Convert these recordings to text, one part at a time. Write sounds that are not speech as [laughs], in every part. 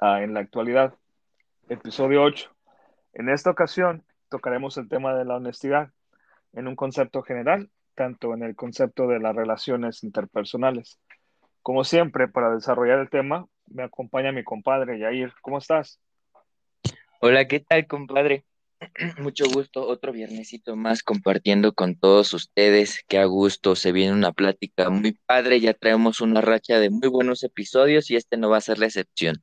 En la actualidad, episodio 8. En esta ocasión tocaremos el tema de la honestidad en un concepto general, tanto en el concepto de las relaciones interpersonales. Como siempre, para desarrollar el tema, me acompaña mi compadre Yair. ¿Cómo estás? Hola, ¿qué tal, compadre? Mucho gusto, otro viernesito más compartiendo con todos ustedes. Qué a gusto, se viene una plática muy padre, ya traemos una racha de muy buenos episodios y este no va a ser la excepción.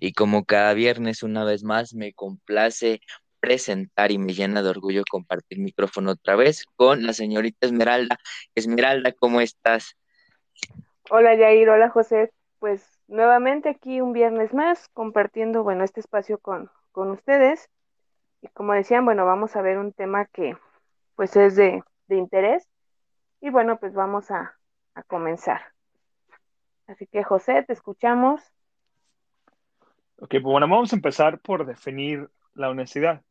Y como cada viernes, una vez más, me complace presentar y me llena de orgullo compartir micrófono otra vez con la señorita Esmeralda. Esmeralda, ¿cómo estás? Hola Yair, hola José. Pues nuevamente aquí un viernes más compartiendo, bueno, este espacio con, con ustedes. Y como decían, bueno, vamos a ver un tema que pues es de, interés. Y bueno, pues vamos a, a comenzar. Así que José, te escuchamos. Ok, pues bueno, vamos a empezar por definir la honestidad.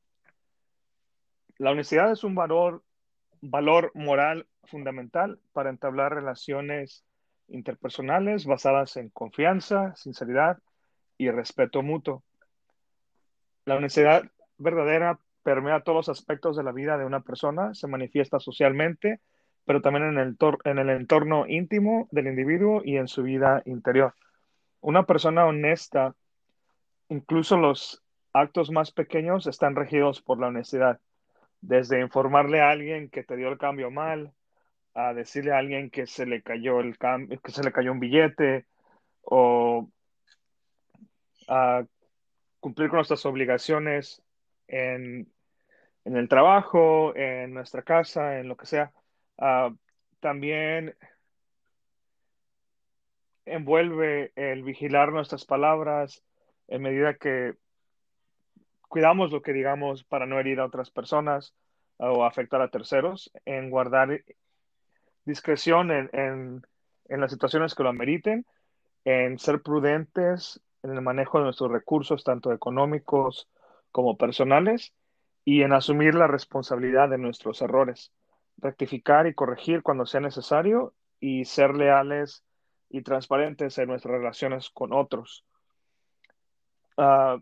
La honestidad es un valor, valor moral fundamental para entablar relaciones interpersonales basadas en confianza, sinceridad y respeto mutuo. La honestidad verdadera permea todos los aspectos de la vida de una persona, se manifiesta socialmente, pero también en el, en el entorno íntimo del individuo y en su vida interior. Una persona honesta, incluso los actos más pequeños están regidos por la honestidad. Desde informarle a alguien que te dio el cambio mal, a decirle a alguien que se le cayó el que se le cayó un billete, o a cumplir con nuestras obligaciones en, el trabajo, en nuestra casa, en lo que sea. Ah, también envuelve el vigilar nuestras palabras en medida que cuidamos lo que digamos para no herir a otras personas o afectar a terceros, en guardar discreción en, en las situaciones que lo ameriten, en ser prudentes en el manejo de nuestros recursos, tanto económicos como personales y en asumir la responsabilidad de nuestros errores, rectificar y corregir cuando sea necesario y ser leales y transparentes en nuestras relaciones con otros. Ah,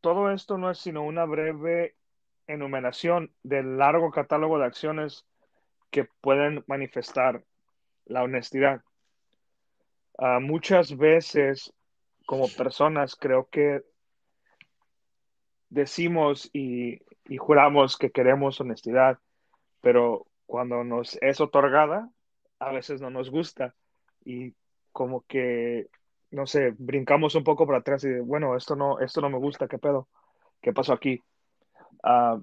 todo esto no es sino una breve enumeración del largo catálogo de acciones que pueden manifestar la honestidad. Ah, muchas veces como personas creo que decimos y, juramos que queremos honestidad, pero cuando nos es otorgada, a veces no nos gusta y como que, no sé, brincamos un poco para atrás y bueno, esto no, esto no me gusta, ¿qué pedo? ¿Qué pasó aquí? Ah,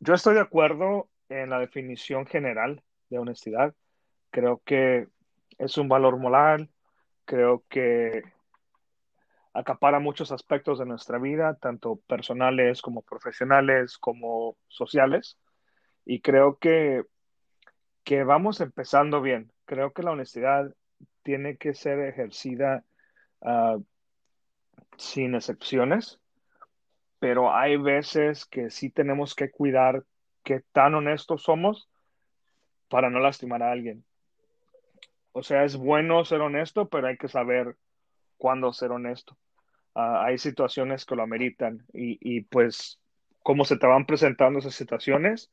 yo estoy de acuerdo en la definición general de honestidad. Creo que es un valor moral, creo que acapara muchos aspectos de nuestra vida, tanto personales como profesionales, como sociales. Y creo que, que vamos empezando bien. Creo que la honestidad tiene que ser ejercida ah, sin excepciones, pero hay veces que sí tenemos que cuidar qué tan honestos somos para no lastimar a alguien. O sea, es bueno ser honesto, pero hay que saber cuándo ser honesto. Ah, hay situaciones que lo ameritan y, y pues cómo se te van presentando esas situaciones,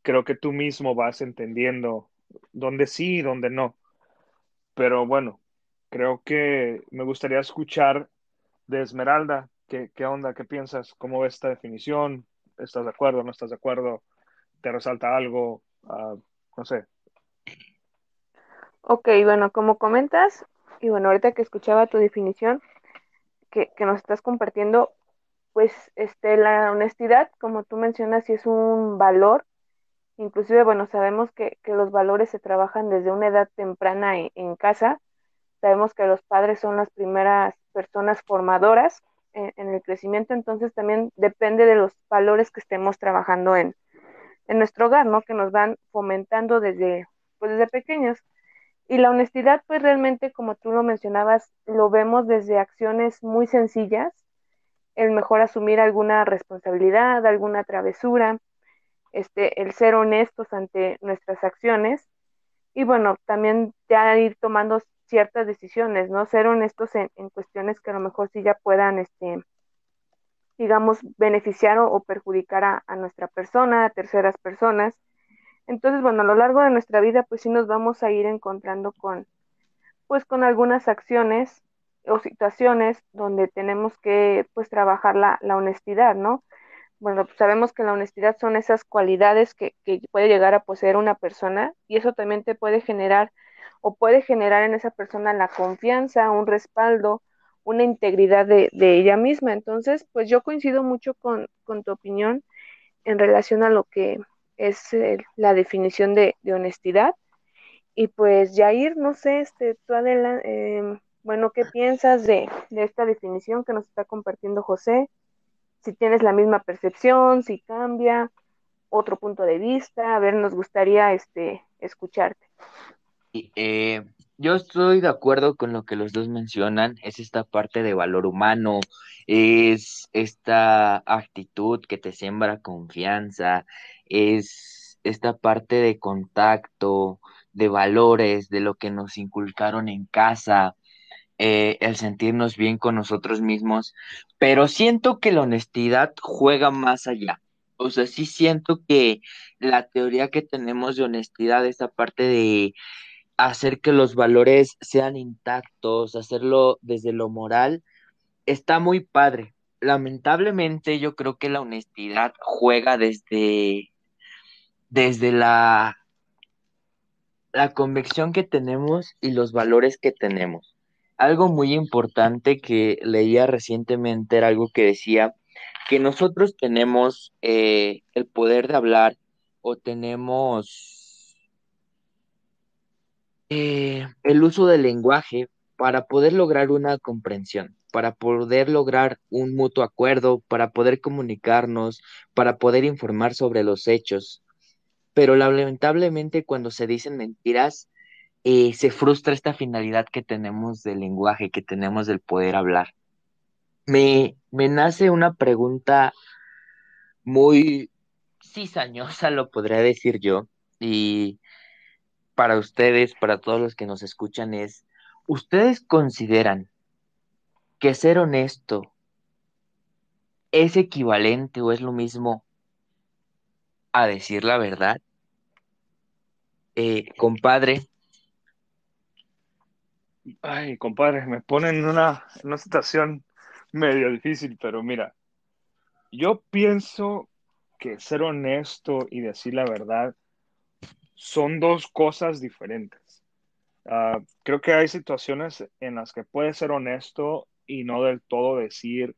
creo que tú mismo vas entendiendo dónde sí y dónde no. Pero bueno, creo que me gustaría escuchar de Esmeralda, ¿qué, qué onda? ¿Qué piensas? ¿Cómo ves esta definición? ¿Estás de acuerdo? ¿No estás de acuerdo? ¿Te resalta algo? Ah, no sé. Ok, bueno, como comentas, y bueno, ahorita que escuchaba tu definición que, nos estás compartiendo, pues este, la honestidad, como tú mencionas, sí es un valor. Inclusive, bueno, sabemos que, los valores se trabajan desde una edad temprana en, casa. Sabemos que los padres son las primeras personas formadoras en, el crecimiento, entonces también depende de los valores que estemos trabajando en, en nuestro hogar, ¿no? Que nos van fomentando desde, pues desde pequeños. Y la honestidad, pues realmente, como tú lo mencionabas, lo vemos desde acciones muy sencillas, el mejor asumir alguna responsabilidad, alguna travesura, este, el ser honestos ante nuestras acciones y bueno, también ya ir tomando ciertas decisiones, ¿no? Ser honestos en, en, cuestiones que a lo mejor sí ya puedan, este, digamos, beneficiar o, perjudicar a, a, nuestra persona, a terceras personas. Entonces, bueno, a lo largo de nuestra vida, pues sí nos vamos a ir encontrando con, pues con algunas acciones o situaciones donde tenemos que, pues, trabajar la, la honestidad, ¿no? Bueno, pues sabemos que la honestidad son esas cualidades que, que puede llegar a poseer una persona y eso también te puede generar o puede generar en esa persona la confianza, un respaldo, una integridad de, de ella misma. Entonces, pues yo coincido mucho con, con, tu opinión en relación a lo que es eh, la definición de, de, honestidad. Y pues, Jair, no sé, este, tú adelante, eh, bueno, ¿qué piensas de, de esta definición que nos está compartiendo José? Si tienes la misma percepción, si cambia, otro punto de vista, a ver, nos gustaría este, escucharte. Eh, yo estoy de acuerdo con lo que los dos mencionan, es esta parte de valor humano, es esta actitud que te siembra confianza, es esta parte de contacto, de valores, de lo que nos inculcaron en casa, eh, el sentirnos bien con nosotros mismos, pero siento que la honestidad juega más allá. O sea, sí siento que la teoría que tenemos de honestidad, esta parte de hacer que los valores sean intactos, hacerlo desde lo moral, está muy padre. Lamentablemente yo creo que la honestidad juega desde, desde la, la convicción que tenemos y los valores que tenemos. Algo muy importante que leía recientemente era algo que decía que nosotros tenemos eh, el poder de hablar o tenemos eh, el uso del lenguaje para poder lograr una comprensión, para poder lograr un mutuo acuerdo, para poder comunicarnos, para poder informar sobre los hechos. Pero lamentablemente cuando se dicen mentiras, eh, se frustra esta finalidad que tenemos del lenguaje, que tenemos del poder hablar. Me, me nace una pregunta muy cizañosa, lo podría decir yo, y para ustedes, para todos los que nos escuchan, es, ¿ustedes consideran que ser honesto es equivalente o es lo mismo a decir la verdad? Eh, compadre. Ay, compadre, me ponen en una, en una situación medio difícil, pero mira, yo pienso que ser honesto y decir la verdad son dos cosas diferentes. Uh, creo que hay situaciones en las que puedes ser honesto y no del todo decir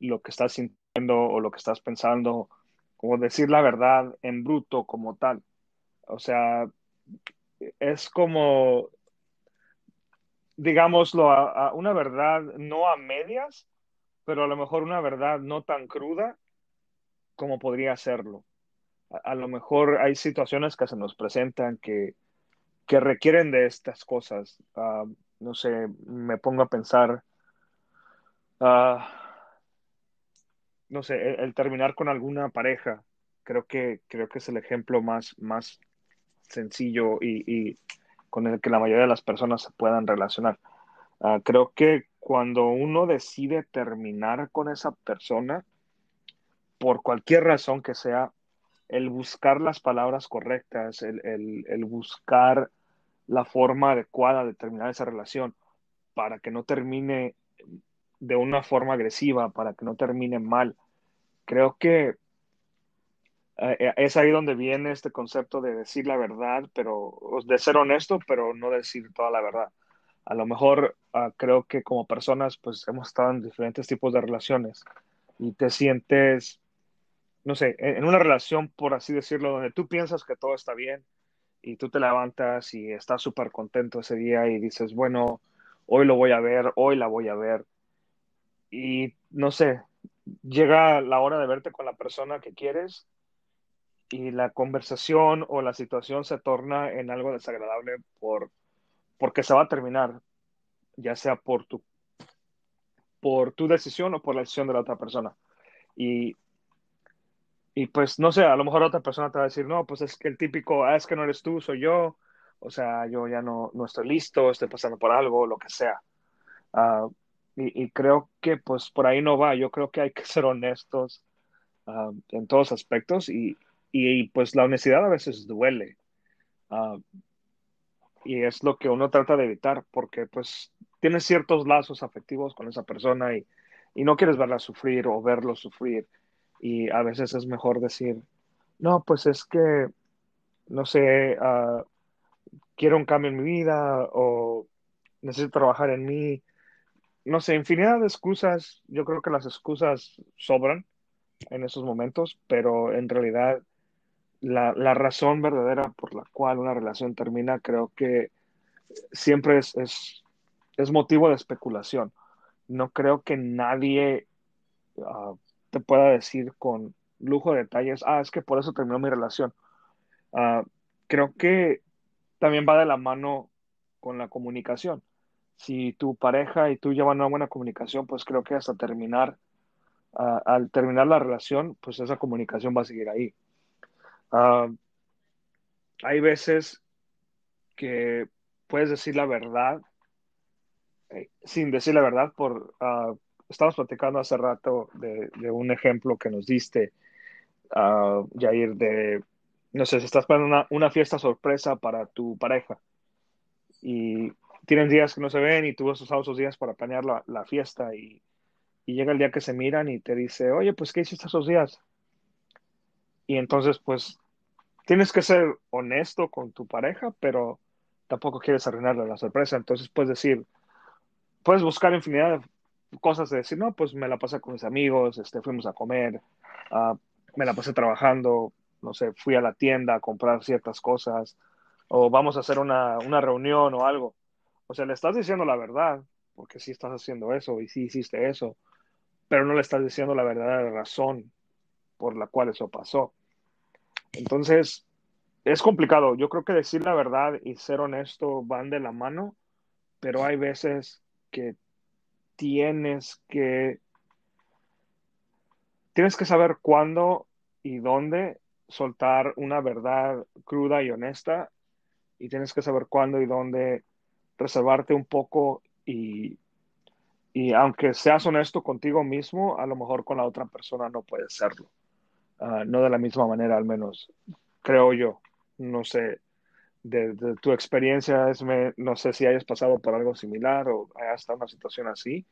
lo que estás sintiendo o lo que estás pensando, o decir la verdad en bruto como tal. O sea, es como, digámoslo, a una verdad no a medias, pero a lo mejor una verdad no tan cruda como podría serlo a, lo mejor hay situaciones que se nos presentan que, que requieren de estas cosas. Uh, no sé, me pongo a pensar, uh, no sé, el, terminar con alguna pareja, creo que, creo que es el ejemplo más, más sencillo y, y con el que la mayoría de las personas se puedan relacionar. Uh, creo que cuando uno decide terminar con esa persona, por cualquier razón que sea, el buscar las palabras correctas, el, el, el, buscar la forma adecuada de terminar esa relación para que no termine de una forma agresiva, para que no termine mal. Creo que eh, es ahí donde viene este concepto de decir la verdad, pero de ser honesto, pero no decir toda la verdad. A lo mejor uh, creo que como personas pues hemos estado en diferentes tipos de relaciones y te sientes no sé, en una relación, por así decirlo, donde tú piensas que todo está bien y tú te levantas y estás súper contento ese día y dices, bueno, hoy lo voy a ver, hoy la voy a ver. Y no sé, llega la hora de verte con la persona que quieres y la conversación o la situación se torna en algo desagradable por, porque se va a terminar, ya sea por tu, por tu decisión o por la decisión de la otra persona. Y y pues no sé, a lo mejor otra persona te va a decir, no, pues es que el típico, ah, es que no eres tú, soy yo, o sea, yo ya no, no estoy listo, estoy pasando por algo, lo que sea. Ah, y, creo que pues por ahí no va, yo creo que hay que [laughs] ser honestos ah, en todos aspectos y, y, pues la honestidad a veces duele. Ah, y es lo que uno trata de evitar porque pues tienes ciertos lazos afectivos con esa persona y, y no quieres verla sufrir o verlo sufrir. Y a veces es mejor decir, no, pues es que, no sé, quiero un cambio en mi vida o necesito trabajar en mí. No sé, infinidad de excusas. Yo creo que las excusas sobran en esos momentos, pero en realidad la, razón verdadera por la cual una relación termina creo que siempre es, es, motivo de especulación. No creo que nadie ah, te pueda decir con lujo de detalles, ah, es que por eso terminó mi relación. Ah, creo que también va de la mano con la comunicación. Si tu pareja y tú llevan una buena comunicación, pues creo que hasta terminar, ah, al terminar la relación, pues esa comunicación va a seguir ahí. Ah, hay veces que puedes decir la verdad eh, sin decir la verdad por... Uh, estábamos platicando hace rato de, un ejemplo que nos diste, Jair, de no sé, si estás planeando una, fiesta sorpresa para tu pareja y tienen días que no se ven y tú has usado esos días para planear la, fiesta y, llega el día que se miran y te dice, oye, pues, ¿qué hiciste esos días? Y entonces, pues, tienes que ser honesto con tu pareja, pero tampoco quieres arruinarle la sorpresa. Entonces, puedes decir, puedes buscar infinidad de cosas de decir, no, pues me la pasé con mis amigos, este, fuimos a comer, uh, me la pasé trabajando, no sé, fui a la tienda a comprar ciertas cosas o vamos a hacer una, reunión o algo. O sea, le estás diciendo la verdad, porque sí estás haciendo eso y sí hiciste eso, pero no le estás diciendo la verdadera razón por la cual eso pasó. Entonces, es complicado. Yo creo que decir la verdad y ser honesto van de la mano, pero hay veces que tienes que tienes que saber cuándo y dónde soltar una verdad cruda y honesta y tienes que saber cuándo y dónde reservarte un poco y, y aunque seas honesto contigo mismo, a lo mejor con la otra persona no puedes serlo. Ah, no de la misma manera, al menos, creo yo. No sé, de, tu experiencia, no sé si hayas pasado por algo similar o hayas estado en una situación así,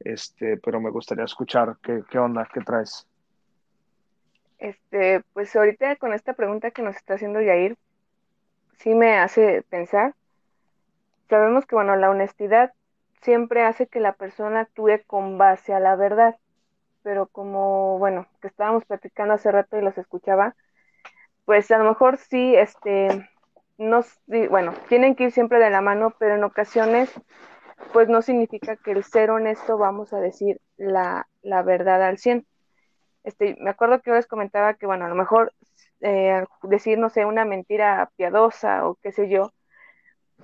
este, pero me gustaría escuchar qué, qué onda, qué traes. Este, pues ahorita con esta pregunta que nos está haciendo Yair, sí me hace pensar. Sabemos que, bueno, la honestidad siempre hace que la persona actúe con base a la verdad, pero como, bueno, que estábamos platicando hace rato y los escuchaba, pues a lo mejor sí, este, nos, bueno, tienen que ir siempre de la mano, pero en ocasiones, pues no significa que el ser honesto vamos a decir la, la verdad al 100 este, me acuerdo que yo les comentaba que, bueno, a lo mejor eh, decir, no sé, una mentira piadosa o qué sé yo,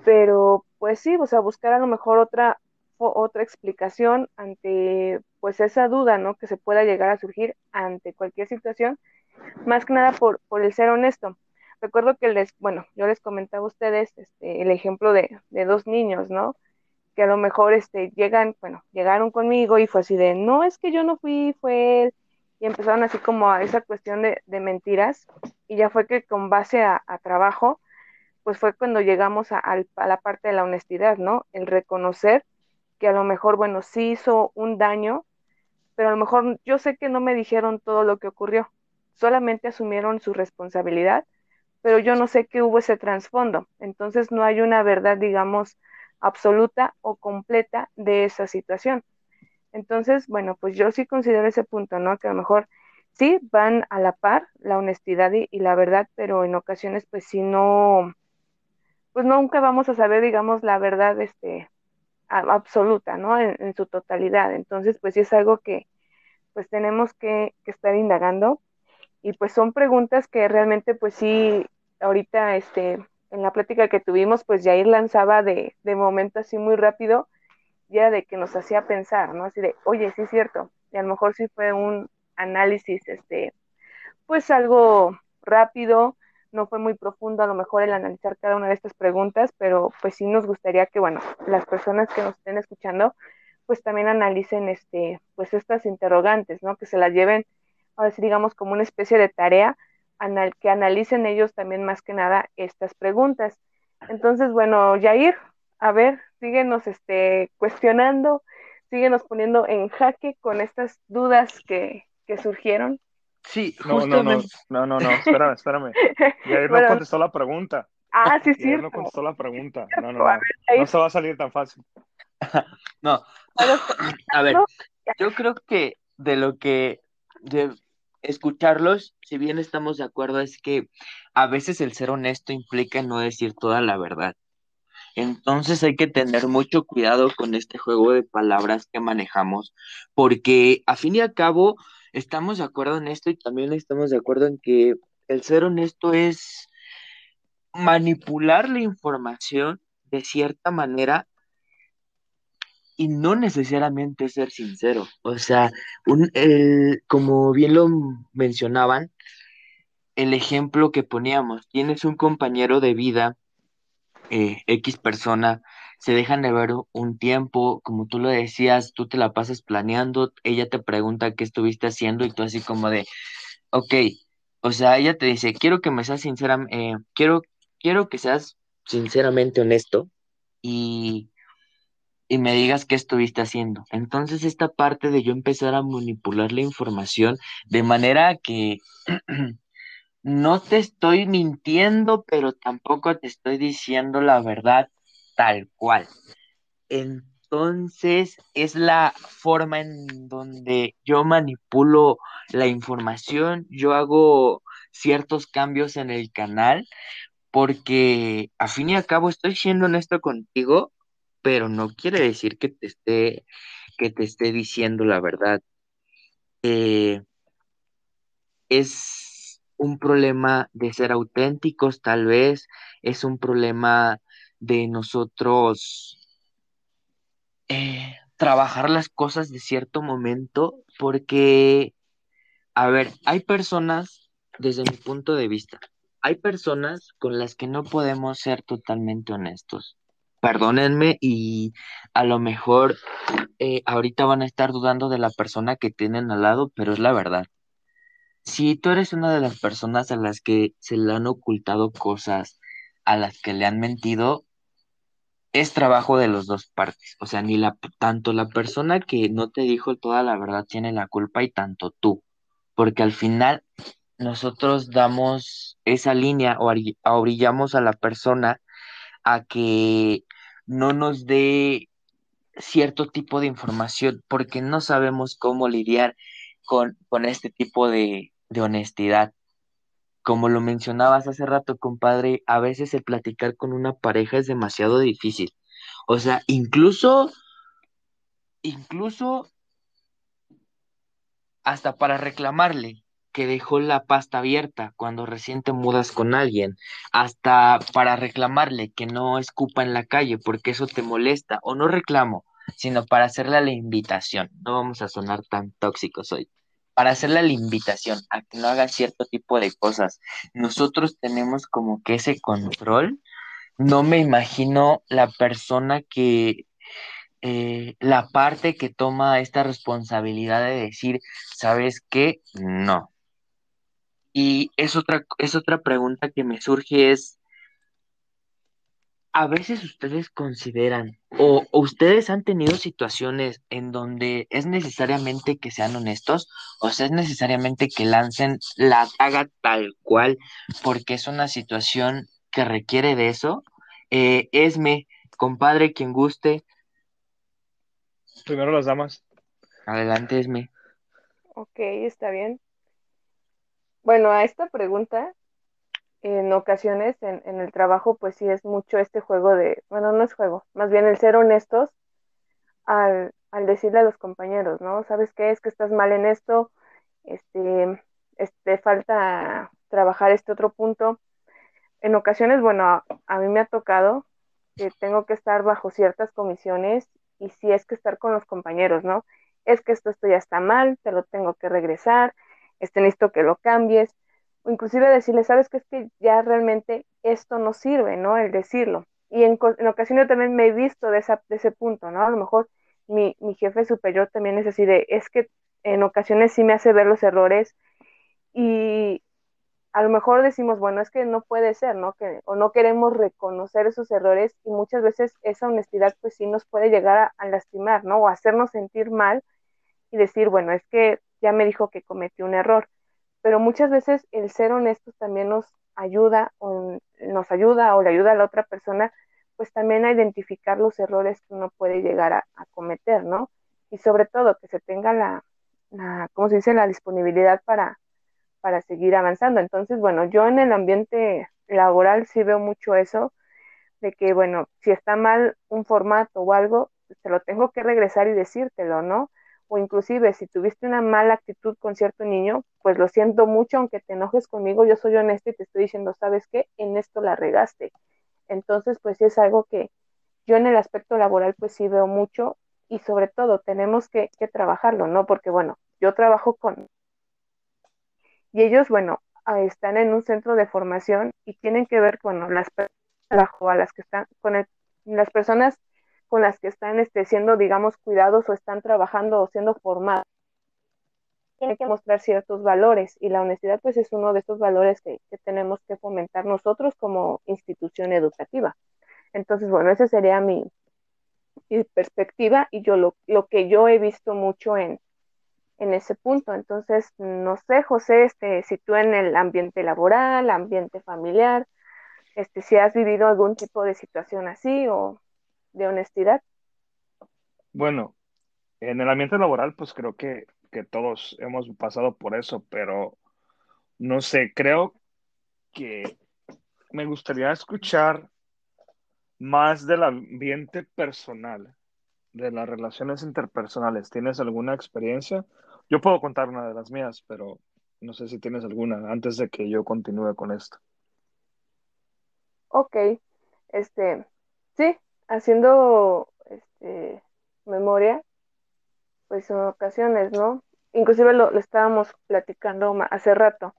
pero pues sí, o sea, buscar a lo mejor otra, otra explicación ante pues esa duda, ¿no? Que se pueda llegar a surgir ante cualquier situación, más que nada por, por el ser honesto. Recuerdo que les, bueno, yo les comentaba a ustedes este, el ejemplo de, dos niños, ¿no? Que a lo mejor este, llegan, bueno, llegaron conmigo y fue así de, no, es que yo no fui, fue él, y empezaron así como a esa cuestión de, mentiras y ya fue que con base a, trabajo, pues fue cuando llegamos a, la parte de la honestidad, ¿no? El reconocer que a lo mejor, bueno, sí hizo un daño, pero a lo mejor yo sé que no me dijeron todo lo que ocurrió, solamente asumieron su responsabilidad, pero yo no sé qué hubo ese trasfondo, entonces no hay una verdad, digamos, absoluta o completa de esa situación. Entonces, bueno, pues yo sí considero ese punto, ¿no? Que a lo mejor sí van a la par la honestidad y, la verdad, pero en ocasiones pues sí no, pues nunca vamos a saber, digamos, la verdad este, absoluta, ¿no? En, su totalidad. Entonces, pues sí es algo que pues tenemos que, estar indagando y pues son preguntas que realmente pues sí, ahorita este, en la plática que tuvimos, pues Jair lanzaba de, de momento así muy rápido ya de que nos hacía pensar, ¿no? Así de, oye, sí es cierto, y a lo mejor sí fue un análisis, este, pues algo rápido, no fue muy profundo a lo mejor el analizar cada una de estas preguntas, pero pues sí nos gustaría que, bueno, las personas que nos estén escuchando, pues también analicen este, pues estas interrogantes, ¿no? Que se las lleven, a ver digamos, como una especie de tarea, anal que analicen ellos también más que nada estas preguntas. Entonces, bueno, Jair, a ver, síguenos este, cuestionando, síguenos poniendo en jaque con estas dudas que, que surgieron. Sí, no, no, no, no, no, no, espérame, espérame. [laughs] Jair no contestó la pregunta. Ah, sí, sí. Jair no contestó la pregunta. [laughs] No, no, no. No se va a salir tan fácil. [laughs] no. A ver, yo creo que de lo que de escucharlos, si bien estamos de acuerdo, es que a veces el ser honesto implica no decir toda la verdad. Entonces hay que tener mucho cuidado con este juego de palabras que manejamos, porque a fin y al cabo estamos de acuerdo en esto y también estamos de acuerdo en que el ser honesto es manipular la información de cierta manera y no necesariamente ser sincero. O sea, un, como bien lo mencionaban, el ejemplo que poníamos, tienes un compañero de vida, eh, X persona, se dejan de ver un tiempo, como tú lo decías, tú te la pasas planeando, ella te pregunta qué estuviste haciendo y tú así como de, ok, o sea, ella te dice, quiero que me seas sincera, eh, quiero, quiero que seas sinceramente honesto y, y me digas qué estuviste haciendo. Entonces esta parte de yo empezar a manipular la información de manera que [clears throat] no te estoy mintiendo, pero tampoco te estoy diciendo la verdad tal cual. Entonces es la forma en donde yo manipulo la información, yo hago ciertos cambios en el canal, porque a fin y a cabo estoy siendo honesto contigo, pero no quiere decir que te esté, que te esté diciendo la verdad. Eh, es un problema de ser auténticos, tal vez, es un problema de nosotros eh, trabajar las cosas de cierto momento, porque, a ver, hay personas, desde mi punto de vista, hay personas con las que no podemos ser totalmente honestos. Perdónenme y a lo mejor eh, ahorita van a estar dudando de la persona que tienen al lado, pero es la verdad. Si tú eres una de las personas a las que se le han ocultado cosas, a las que le han mentido, es trabajo de los dos partes. O sea, ni la, tanto la persona que no te dijo toda la verdad tiene la culpa y tanto tú. Porque al final nosotros damos esa línea o orillamos a la persona a que no nos dé cierto tipo de información porque no sabemos cómo lidiar con, con este tipo de, de honestidad como lo mencionabas hace rato, compadre, a veces el platicar con una pareja es demasiado difícil. O sea, incluso, incluso hasta para reclamarle que dejó la pasta abierta cuando recién te mudas con alguien, hasta para reclamarle que no escupa en la calle porque eso te molesta, o no reclamo, sino para hacerle la invitación. No vamos a sonar tan tóxicos hoy para hacerle la invitación a que no haga cierto tipo de cosas. Nosotros tenemos como que ese control. No me imagino la persona que, eh, la parte que toma esta responsabilidad de decir, ¿sabes qué? No. Y es otra, es otra pregunta que me surge es, a veces ustedes consideran o, ustedes han tenido situaciones en donde es necesariamente que sean honestos o sea, es necesariamente que lancen la taga tal cual porque es una situación que requiere de eso. Eh, Esme, compadre, quien guste. Primero las damas. Adelante, Esme. Ok, está bien. Bueno, a esta pregunta en ocasiones en, el trabajo, pues sí es mucho este juego de, bueno, no es juego, más bien el ser honestos al, al decirle a los compañeros, ¿no? ¿Sabes qué? Es que estás mal en esto, este, este, falta trabajar este otro punto. En ocasiones, bueno, a, mí me ha tocado que tengo que estar bajo ciertas comisiones y si es que estar con los compañeros, ¿no? Es que esto, esto ya está mal, te lo tengo que regresar, este necesito que lo cambies o inclusive decirle, sabes que es que ya realmente esto no sirve, ¿no? El decirlo. Y en, ocasiones también me he visto de, esa, de ese punto, ¿no? A lo mejor mi, mi jefe superior también es así de, es que en ocasiones sí me hace ver los errores y a lo mejor decimos, bueno, es que no puede ser, ¿no? Que, o no queremos reconocer esos errores y muchas veces esa honestidad pues sí nos puede llegar a, a lastimar, ¿no? O hacernos sentir mal y decir, bueno, es que ya me dijo que cometí un error pero muchas veces el ser honestos también nos ayuda o nos ayuda o le ayuda a la otra persona pues también a identificar los errores que uno puede llegar a, cometer, ¿no? Y sobre todo que se tenga la, la ¿cómo se dice?, la disponibilidad para, para seguir avanzando. Entonces, bueno, yo en el ambiente laboral sí veo mucho eso, de que, bueno, si está mal un formato o algo, se lo tengo que regresar y decírtelo, ¿no? O inclusive si tuviste una mala actitud con cierto niño, pues lo siento mucho, aunque te enojes conmigo, yo soy honesta y te estoy diciendo, ¿sabes qué? En esto la regaste. Entonces, pues sí es algo que yo en el aspecto laboral, pues sí veo mucho y sobre todo tenemos que, que trabajarlo, ¿no? Porque bueno, yo trabajo con... Y ellos, bueno, están en un centro de formación y tienen que ver, bueno, las personas a las que están, con las personas con las que están este, siendo, digamos, cuidados o están trabajando o siendo formados. Tienen que mostrar ciertos valores y la honestidad pues es uno de estos valores que, tenemos que fomentar nosotros como institución educativa. Entonces, bueno, esa sería mi, perspectiva y yo lo, lo, que yo he visto mucho en, en ese punto. Entonces, no sé, José, este, si tú en el ambiente laboral, ambiente familiar, este, si has vivido algún tipo de situación así o de honestidad? Bueno, en el ambiente laboral, pues creo que, que todos hemos pasado por eso, pero no sé, creo que me gustaría escuchar más del ambiente personal, de las relaciones interpersonales. ¿Tienes alguna experiencia? Yo puedo contar una de las mías, pero no sé si tienes alguna antes de que yo continúe con esto. Ok, este, sí, haciendo este, memoria, pues en ocasiones, ¿no? Inclusive lo, estábamos platicando hace rato,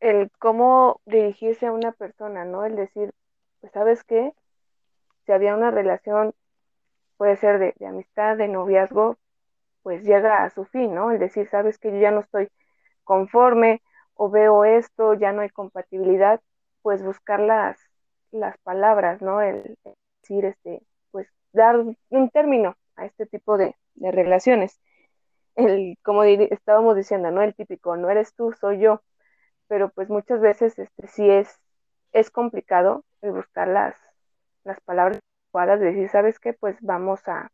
el cómo dirigirse a una persona, ¿no? El decir, pues sabes qué, si había una relación, puede ser de, de amistad, de noviazgo, pues llega a su fin, ¿no? El decir, sabes que yo ya no estoy conforme o veo esto, ya no hay compatibilidad, pues buscar las, las palabras, ¿no? El, este, pues dar un término a este tipo de, relaciones. El, como estábamos diciendo, ¿no? El típico, no eres tú, soy yo. Pero pues muchas veces este, sí es, es complicado buscar las, las palabras adecuadas, de decir, ¿sabes qué? Pues vamos a,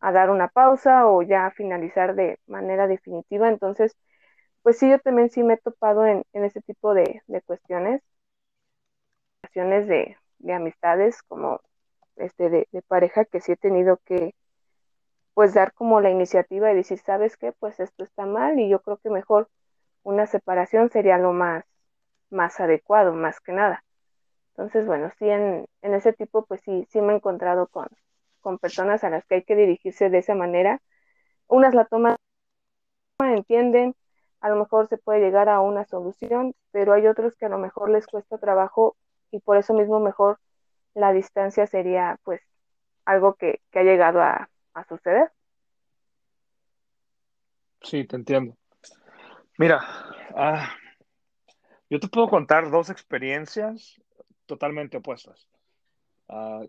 a dar una pausa o ya finalizar de manera definitiva. Entonces, pues sí, yo también sí me he topado en, en ese tipo de, de cuestiones, cuestiones de, de amistades, como este, de, pareja que sí he tenido que pues dar como la iniciativa y decir, ¿sabes qué? Pues esto está mal y yo creo que mejor una separación sería lo más, más adecuado, más que nada. Entonces, bueno, sí, en, en ese tipo, pues sí, sí me he encontrado con, con personas a las que hay que dirigirse de esa manera. Unas la toman, entienden, a lo mejor se puede llegar a una solución, pero hay otros que a lo mejor les cuesta trabajo y por eso mismo mejor la distancia sería pues algo que, ha llegado a, suceder. Sí, te entiendo. Mira, ah, yo te puedo contar dos experiencias totalmente opuestas. Ah,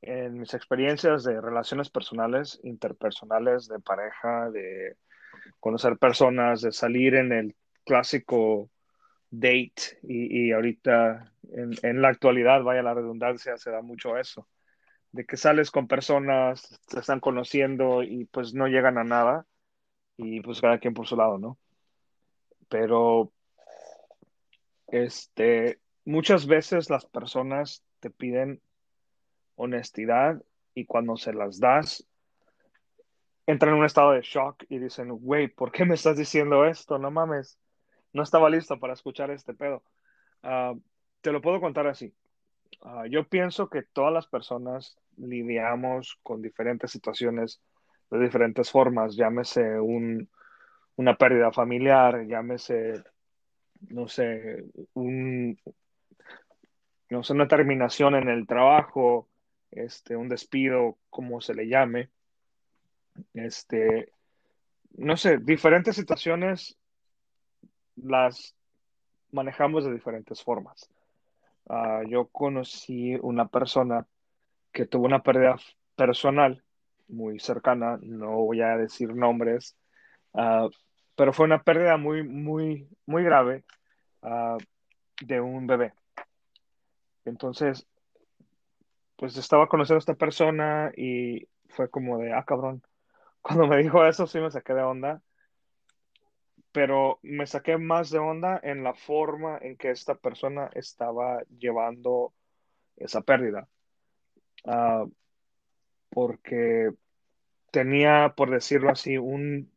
en mis experiencias de relaciones personales, interpersonales, de pareja, de conocer personas, de salir en el clásico date y, ahorita en, la actualidad, vaya la redundancia, se da mucho eso, de que sales con personas, se están conociendo y pues no llegan a nada y pues cada quien por su lado, ¿no? Pero este, muchas veces las personas te piden honestidad y cuando se las das, entran en un estado de shock y dicen, güey, ¿por qué me estás diciendo esto? No mames no estaba listo para escuchar este pedo. Ah, te lo puedo contar así. Ah, yo pienso que todas las personas lidiamos con diferentes situaciones de diferentes formas, llámese un, una pérdida familiar, llámese no sé, un, no sé, una terminación en el trabajo, este, un despido, como se le llame, este, no sé, diferentes situaciones las manejamos de diferentes formas. Uh, yo conocí una persona que tuvo una pérdida personal muy cercana, no voy a decir nombres, uh, pero fue una pérdida muy, muy, muy grave uh, de un bebé. Entonces, pues estaba conociendo a esta persona y fue como de, ah, cabrón. [laughs] Cuando me dijo eso, sí me saqué de onda, pero me saqué más de onda en la forma en que esta persona estaba llevando esa pérdida. Uh, porque tenía, por decirlo así, un,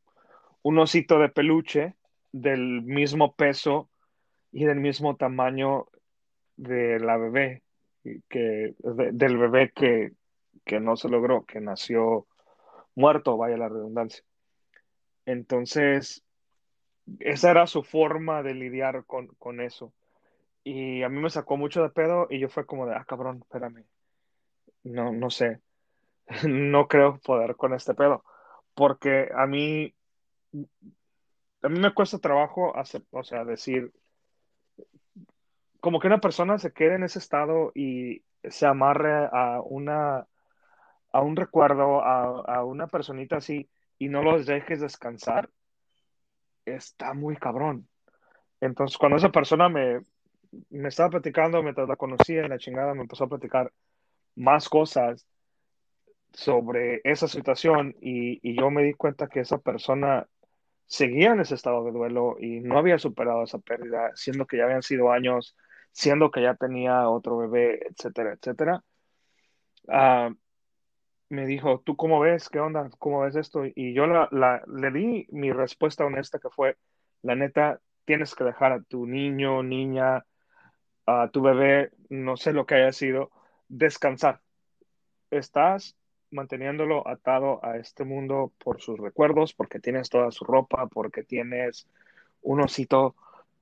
un osito de peluche del mismo peso y del mismo tamaño de la bebé, que, de, del bebé que, que no se logró, que nació muerto, vaya la redundancia. Entonces, esa era su forma de lidiar con, con, eso. Y a mí me sacó mucho de pedo y yo fue como de, ah, cabrón, espérame. No, no sé. [laughs] no creo poder con este pedo. Porque a mí, a mí me cuesta trabajo hacer, o sea, decir, como que una persona se quede en ese estado y se amarre a una a un recuerdo, a, a, una personita así, y no los dejes descansar, está muy cabrón. Entonces, cuando esa persona me, me estaba platicando, mientras la conocía en la chingada, me empezó a platicar más cosas sobre esa situación y, y yo me di cuenta que esa persona seguía en ese estado de duelo y no había superado esa pérdida, siendo que ya habían sido años, siendo que ya tenía otro bebé, etcétera, etcétera. Uh, me dijo, ¿tú cómo ves? ¿Qué onda? ¿Cómo ves esto? Y yo la, le di mi respuesta honesta que fue, la neta, tienes que dejar a tu niño, niña, a tu bebé, no sé lo que haya sido, descansar. Estás manteniéndolo atado a este mundo por sus recuerdos, porque tienes toda su ropa, porque tienes un osito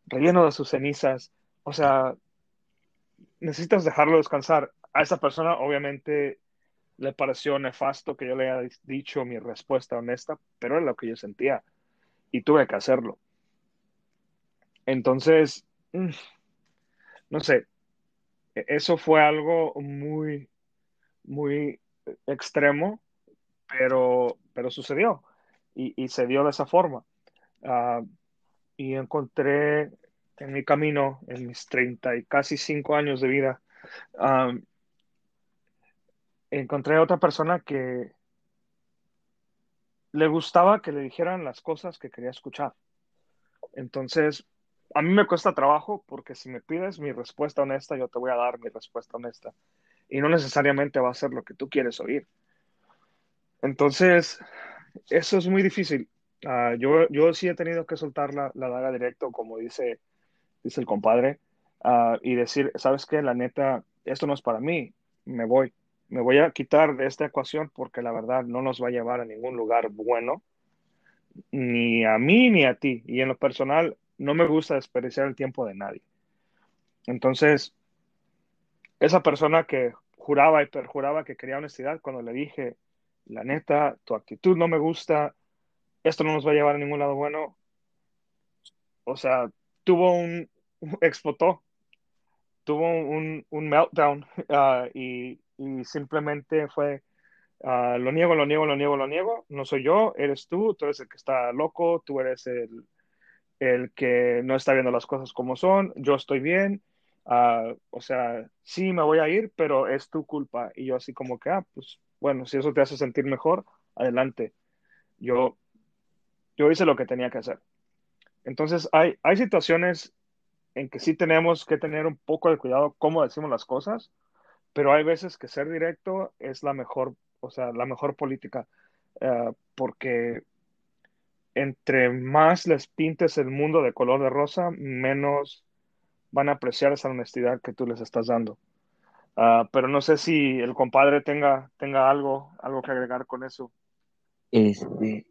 relleno de sus cenizas. O sea, necesitas dejarlo descansar. A esa persona, obviamente, le pareció nefasto que yo le haya dicho mi respuesta honesta, pero era lo que yo sentía y tuve que hacerlo. Entonces, mm, no sé, e-, eso fue algo muy, muy extremo, pero, pero sucedió y, se dio de esa forma. Uh, y encontré en mi camino, en mis 30 y casi 5 años de vida, um, encontré a otra persona que le gustaba que le dijeran las cosas que quería escuchar. Entonces, a mí me cuesta trabajo porque si me pides mi respuesta honesta, yo te voy a dar mi respuesta honesta. Y no necesariamente va a ser lo que tú quieres oír. Entonces, eso es muy difícil. Uh, yo, yo sí he tenido que soltar la, la daga directo, como dice, dice el compadre, uh, y decir, ¿sabes qué? La neta, esto no es para mí, me voy me voy a quitar de esta ecuación porque la verdad no nos va a llevar a ningún lugar bueno, ni a mí ni a ti. Y en lo personal, no me gusta desperdiciar el tiempo de nadie. Entonces, esa persona que juraba y perjuraba que quería honestidad, cuando le dije, la neta, tu actitud no me gusta, esto no nos va a llevar a ningún lado bueno, o sea, tuvo un, [laughs] explotó, tuvo un, meltdown uh, [laughs] y y simplemente fue, uh, lo niego, lo niego, lo niego, lo niego, no soy yo, eres tú, tú eres el que está loco, tú eres el, el que no está viendo las cosas como son, yo estoy bien, uh, o sea, sí me voy a ir, pero es tu culpa. Y yo así como que, ah, pues bueno, si eso te hace sentir mejor, adelante. Yo, yo hice lo que tenía que hacer. Entonces, hay, hay situaciones en que sí tenemos que tener un poco de cuidado cómo decimos las cosas, pero hay veces que ser directo es la mejor, o sea, la mejor política, uh, porque entre más les pintes el mundo de color de rosa, menos van a apreciar esa honestidad que tú les estás dando. Uh, pero no sé si el compadre tenga, tenga algo, algo que agregar con eso. Este,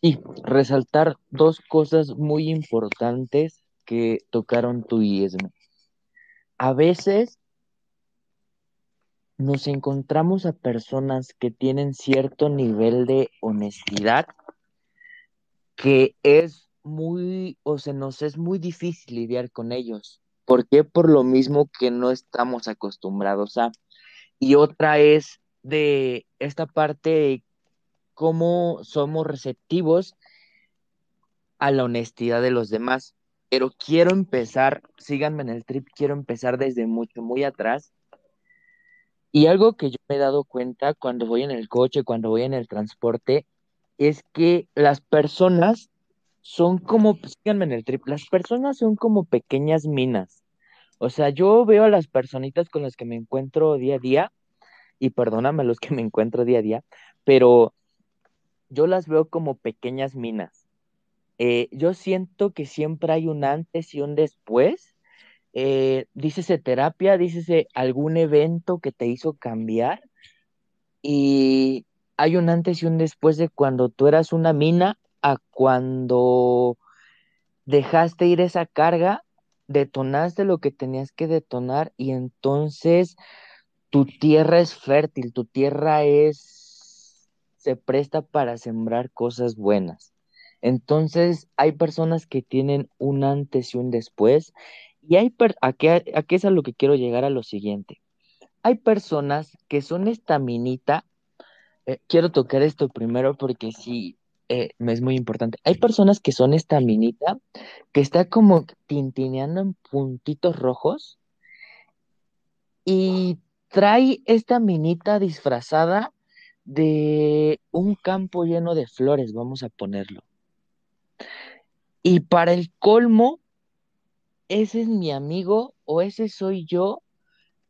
sí, resaltar dos cosas muy importantes que tocaron tu y A veces nos encontramos a personas que tienen cierto nivel de honestidad que es muy, o se nos es muy difícil lidiar con ellos. ¿Por qué? Por lo mismo que no estamos acostumbrados a. Y otra es de esta parte cómo somos receptivos a la honestidad de los demás. Pero quiero empezar, síganme en el trip, quiero empezar desde mucho, muy atrás. Y algo que yo me he dado cuenta cuando voy en el coche, cuando voy en el transporte, es que las personas son como, síganme en el trip, las personas son como pequeñas minas. O sea, yo veo a las personitas con las que me encuentro día a día, y perdóname los que me encuentro día a día, pero yo las veo como pequeñas minas. Eh, yo siento que siempre hay un antes y un después. Eh, dícese terapia, dícese algún evento que te hizo cambiar. Y hay un antes y un después de cuando tú eras una mina a cuando dejaste ir esa carga, detonaste lo que tenías que detonar y entonces tu tierra es fértil, tu tierra es, se presta para sembrar cosas buenas. Entonces, hay personas que tienen un antes y un después. Y hay, aquí, aquí es a lo que quiero llegar a lo siguiente. Hay personas que son esta minita. Eh, quiero tocar esto primero porque sí, eh, es muy importante. Hay personas que son esta minita que está como tintineando en puntitos rojos y trae esta minita disfrazada de un campo lleno de flores, vamos a ponerlo. Y para el colmo, ese es mi amigo o ese soy yo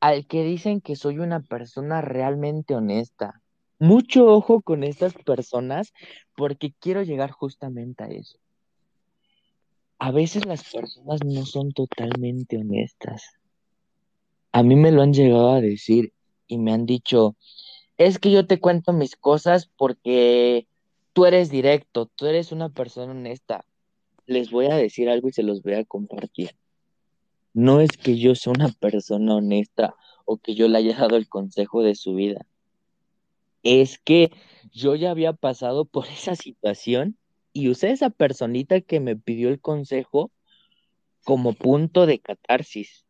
al que dicen que soy una persona realmente honesta. Mucho ojo con estas personas porque quiero llegar justamente a eso. A veces las personas no son totalmente honestas. A mí me lo han llegado a decir y me han dicho, es que yo te cuento mis cosas porque tú eres directo, tú eres una persona honesta. Les voy a decir algo y se los voy a compartir. No es que yo sea una persona honesta o que yo le haya dado el consejo de su vida. Es que yo ya había pasado por [laughs] esa situación y usé esa personita que me pidió el consejo como punto de catarsis.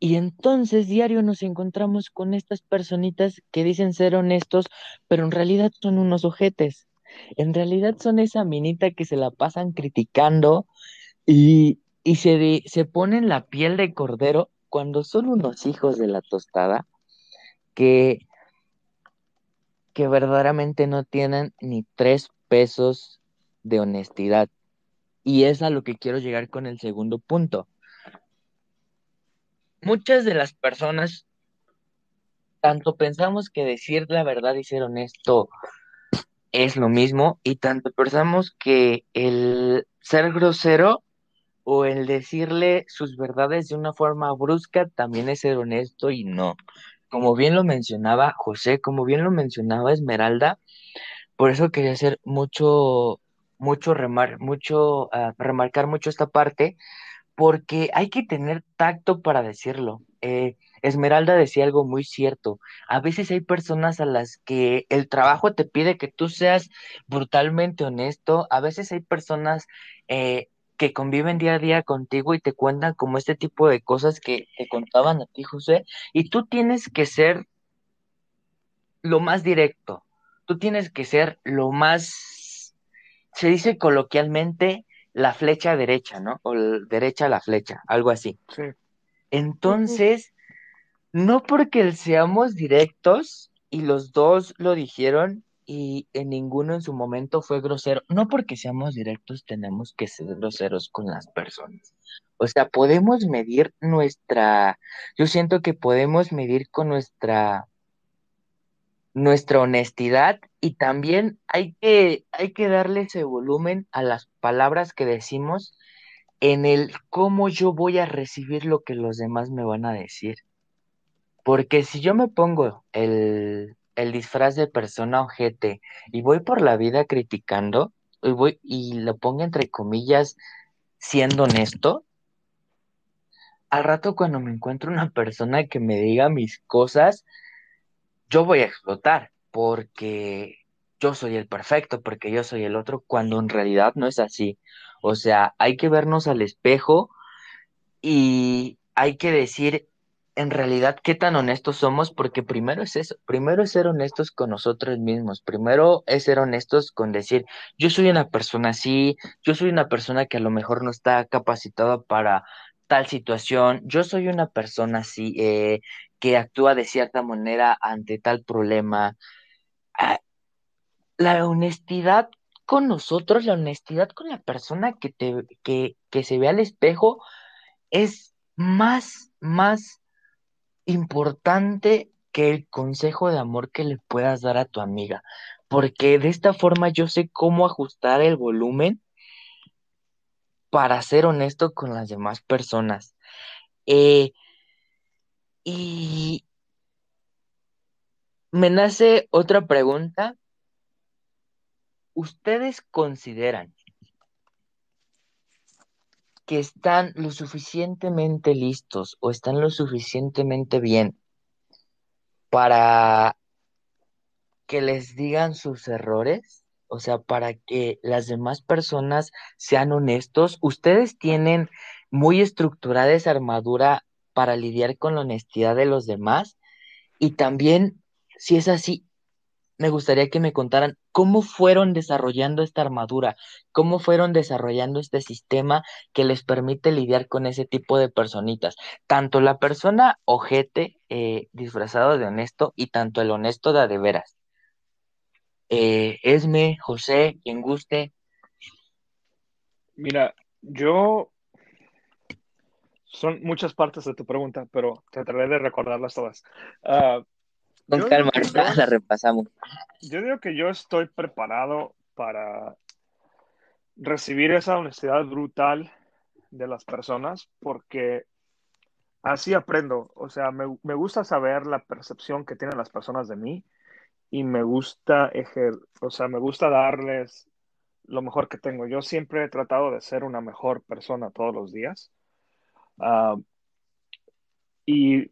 Y entonces diario nos encontramos con estas personitas que dicen ser honestos, pero en realidad son unos ojetes. En realidad son esa minita que se la pasan criticando y, se, se ponen la piel de cordero cuando son unos hijos de la tostada que, que verdaderamente no tienen ni tres pesos de honestidad. Y es a lo que quiero llegar con el segundo punto muchas de las personas, tanto pensamos que decir la verdad y ser honesto es lo mismo, y tanto pensamos que el ser grosero o el decirle sus verdades de una forma brusca también es ser honesto y no. Como bien lo mencionaba José, como bien lo mencionaba Esmeralda, por eso quería hacer mucho, mucho, remar, mucho uh, remarcar mucho esta parte, porque hay que tener tacto para decirlo. Eh, Esmeralda decía algo muy cierto. A veces hay personas a las que el trabajo te pide que tú seas brutalmente honesto. A veces hay personas eh, que conviven día a día contigo y te cuentan como este tipo de cosas que te contaban a ti, José. Y tú tienes que ser lo más directo. Tú tienes que ser lo más, se dice coloquialmente, la flecha derecha, ¿no? O derecha a la flecha, algo así. Sí. Entonces, no porque seamos directos y los dos lo dijeron y en ninguno en su momento fue grosero, no porque seamos directos tenemos que ser groseros con las personas. O sea, podemos medir nuestra, yo siento que podemos medir con nuestra nuestra honestidad y también hay que, hay que darle ese volumen a las palabras que decimos en el cómo yo voy a recibir lo que los demás me van a decir. Porque si yo me pongo el, el disfraz de persona ojete y voy por la vida criticando, y, voy, y lo pongo entre comillas, siendo honesto, al rato cuando me encuentro una persona que me diga mis cosas, yo voy a explotar porque yo soy el perfecto, porque yo soy el otro, cuando en realidad no es así. O sea, hay que vernos al espejo y hay que decir en realidad qué tan honestos somos, porque primero es eso, primero es ser honestos con nosotros mismos, primero es ser honestos con decir, yo soy una persona así, yo soy una persona que a lo mejor no está capacitada para tal situación, yo soy una persona así, eh, que actúa de cierta manera ante tal problema. Ah, la honestidad con nosotros, la honestidad con la persona que, te, que, que se ve al espejo es más, más importante que el consejo de amor que le puedas dar a tu amiga, porque de esta forma yo sé cómo ajustar el volumen para ser honesto con las demás personas. Eh, y me nace otra pregunta. ¿Ustedes consideran que están lo suficientemente listos o están lo suficientemente bien para que les digan sus errores? O sea, para que las demás personas sean honestos. ¿Ustedes tienen muy estructurada esa armadura para lidiar con la honestidad de los demás? Y también, si es así, me gustaría que me contaran cómo fueron desarrollando esta armadura, cómo fueron desarrollando este sistema que les permite lidiar con ese tipo de personitas, tanto la persona ojete eh, disfrazado de honesto y tanto el honesto de a de veras. Eh, Esme, José, quien guste. Mira, yo son muchas partes de tu pregunta, pero trataré de recordarlas todas. Uh, Con calma, la repasamos. Yo digo que yo estoy preparado para recibir esa honestidad brutal de las personas porque así aprendo. O sea, me, me gusta saber la percepción que tienen las personas de mí y me gusta ejer o sea, me gusta darles lo mejor que tengo. Yo siempre he tratado de ser una mejor persona todos los días. Uh, y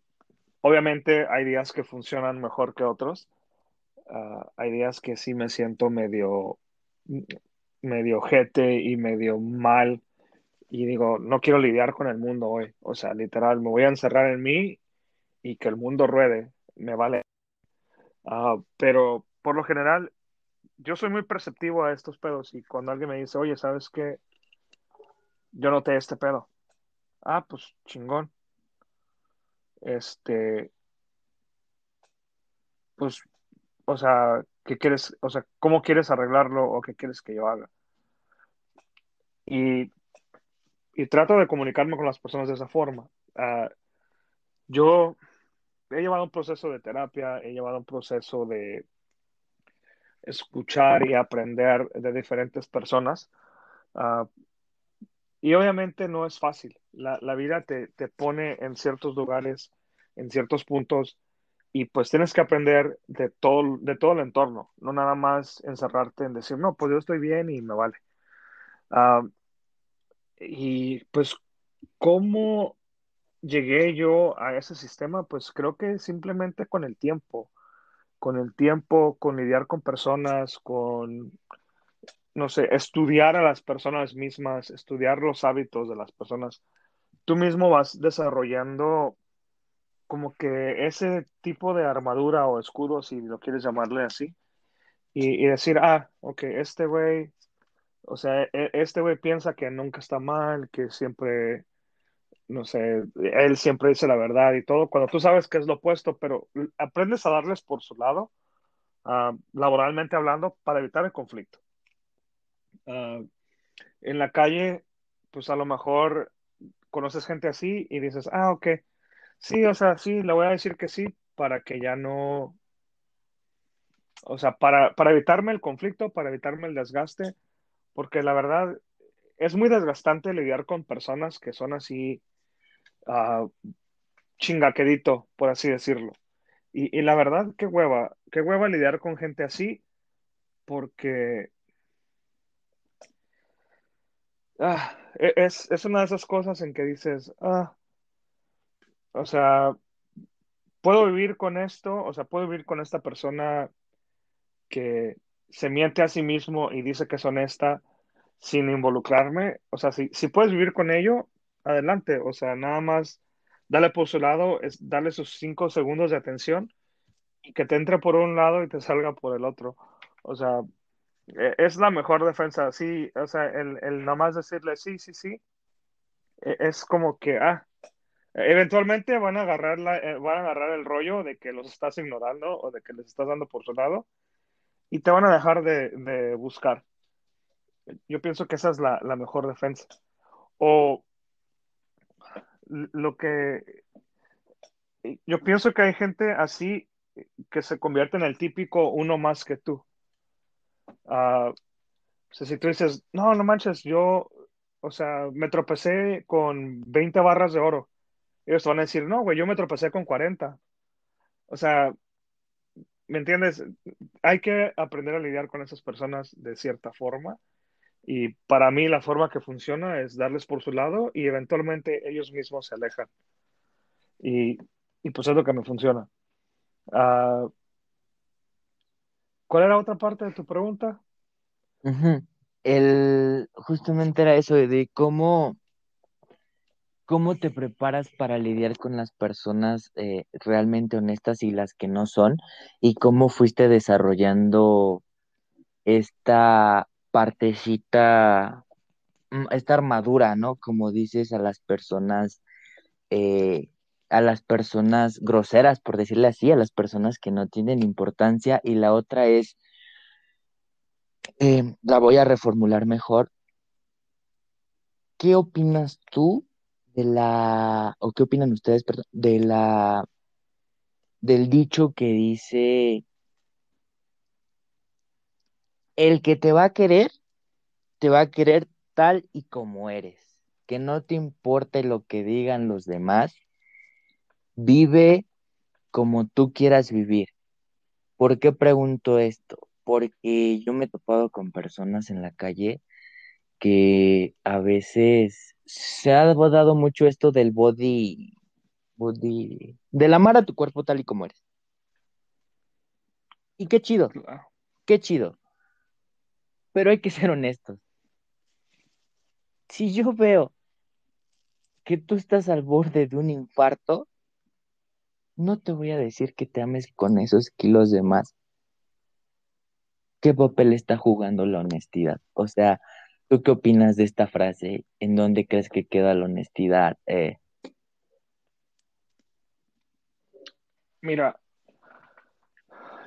obviamente hay días que funcionan mejor que otros. Uh, hay días que sí me siento medio, medio jete y medio mal. Y digo, no quiero lidiar con el mundo hoy. O sea, literal, me voy a encerrar en mí y que el mundo ruede. Me vale Uh, pero por lo general, yo soy muy perceptivo a estos pedos y cuando alguien me dice, oye, ¿sabes qué? Yo noté este pedo. Ah, pues chingón. Este, pues, o sea, ¿qué quieres? O sea, ¿cómo quieres arreglarlo o qué quieres que yo haga? Y, y trato de comunicarme con las personas de esa forma. Uh, yo he llevado un proceso de terapia, he llevado un proceso de escuchar y aprender de diferentes personas. Uh, y obviamente no es fácil. La, la vida te, te, pone en ciertos lugares, en ciertos puntos, y pues tienes que aprender de todo, de todo el entorno, no nada más encerrarte en decir, no, pues yo estoy bien y me vale. Uh, y pues, ¿cómo llegué yo a ese sistema? Pues creo que simplemente con el tiempo, con el tiempo, con lidiar con personas, con, no sé, estudiar a las personas mismas, estudiar los hábitos de las personas. Tú mismo vas desarrollando como que ese tipo de armadura o escudo, si lo quieres llamarle así, y, decir, ah, ok, este güey, o sea, e, este güey piensa que nunca está mal, que siempre no sé, él siempre dice la verdad y todo, cuando tú sabes que es lo opuesto, pero aprendes a darles por su lado, uh, laboralmente hablando, para evitar el conflicto. Uh, en la calle, pues a lo mejor conoces gente así y dices, ah, ok, sí, o sea, sí, le voy a decir que sí, para que ya no, o sea, para, para evitarme el conflicto, para evitarme el desgaste, porque la verdad es muy desgastante lidiar con personas que son así uh, chingaquedito, por así decirlo. Y, y, la verdad, qué hueva, qué hueva lidiar con gente así, porque ah, e, es, es una de esas cosas en que dices, ah, o sea, puedo vivir con esto, o sea, puedo vivir con esta persona que se miente a sí mismo y dice que es honesta sin involucrarme. O sea, si, si puedes vivir con ello, adelante. O sea, nada más dale por su lado, es darle sus cinco segundos de atención y que te entre por un lado y te salga por el otro. O sea, es la mejor defensa. Sí, o sea, el, el nada más decirle sí, sí, sí, e, es como que, ah, eventualmente van a agarrar la, eh, van a agarrar el rollo de que los estás ignorando o de que les estás dando por su lado y te van a dejar de, de buscar. Yo pienso que esa es la, la mejor defensa. O lo que yo pienso que hay gente así que se convierte en el típico uno más que tú. Uh, o sea, si tú dices, no, no manches, yo, o sea, me tropecé con 20 barras de oro. Ellos te van a decir, no, güey, yo me tropecé con 40. O sea, ¿me entiendes? Hay que aprender a lidiar con esas personas de cierta forma. Y para mí la forma que funciona es darles por su lado y eventualmente ellos mismos se alejan. Y, y pues es lo que me funciona. Uh, ¿Cuál era otra parte de tu pregunta? Uh-huh. El, justamente era eso de cómo, cómo te preparas para lidiar con las personas eh, realmente honestas y las que no son, y cómo fuiste desarrollando esta partecita, mm, esta armadura, ¿no? Como dices a las personas, eh, a las personas groseras, por decirle así, a las personas que no tienen importancia, y la otra es, eh, la voy a reformular mejor. ¿Qué opinas tú de la, o qué opinan ustedes, perdón, de la, del dicho que dice, el que te va a querer, te va a querer tal y como eres, que no te importe lo que digan los demás, vive como tú quieras vivir. ¿Por qué pregunto esto? Porque yo me he topado con personas en la calle que a veces se ha dado mucho esto del body, body, del amar a tu cuerpo tal y como eres. Y qué chido, qué chido. Pero hay que ser honestos. Si yo veo que tú estás al borde de un infarto, no te voy a decir que te ames con esos kilos de más. ¿Qué papel está jugando la honestidad? O sea, ¿tú qué opinas de esta frase? ¿En dónde crees que queda la honestidad? Eh... Mira,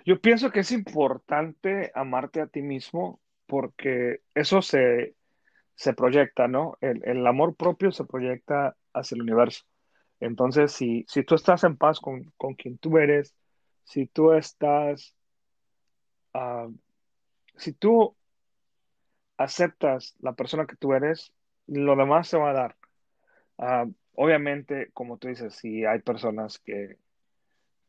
yo pienso que es importante amarte a ti mismo porque eso se, se proyecta, ¿no? El, el, amor propio se proyecta hacia el universo. Entonces, si, si tú estás en paz con, con quien tú eres, si tú estás, uh, si tú aceptas la persona que tú eres, lo demás se va a dar. Uh, obviamente, como tú dices, si hay personas que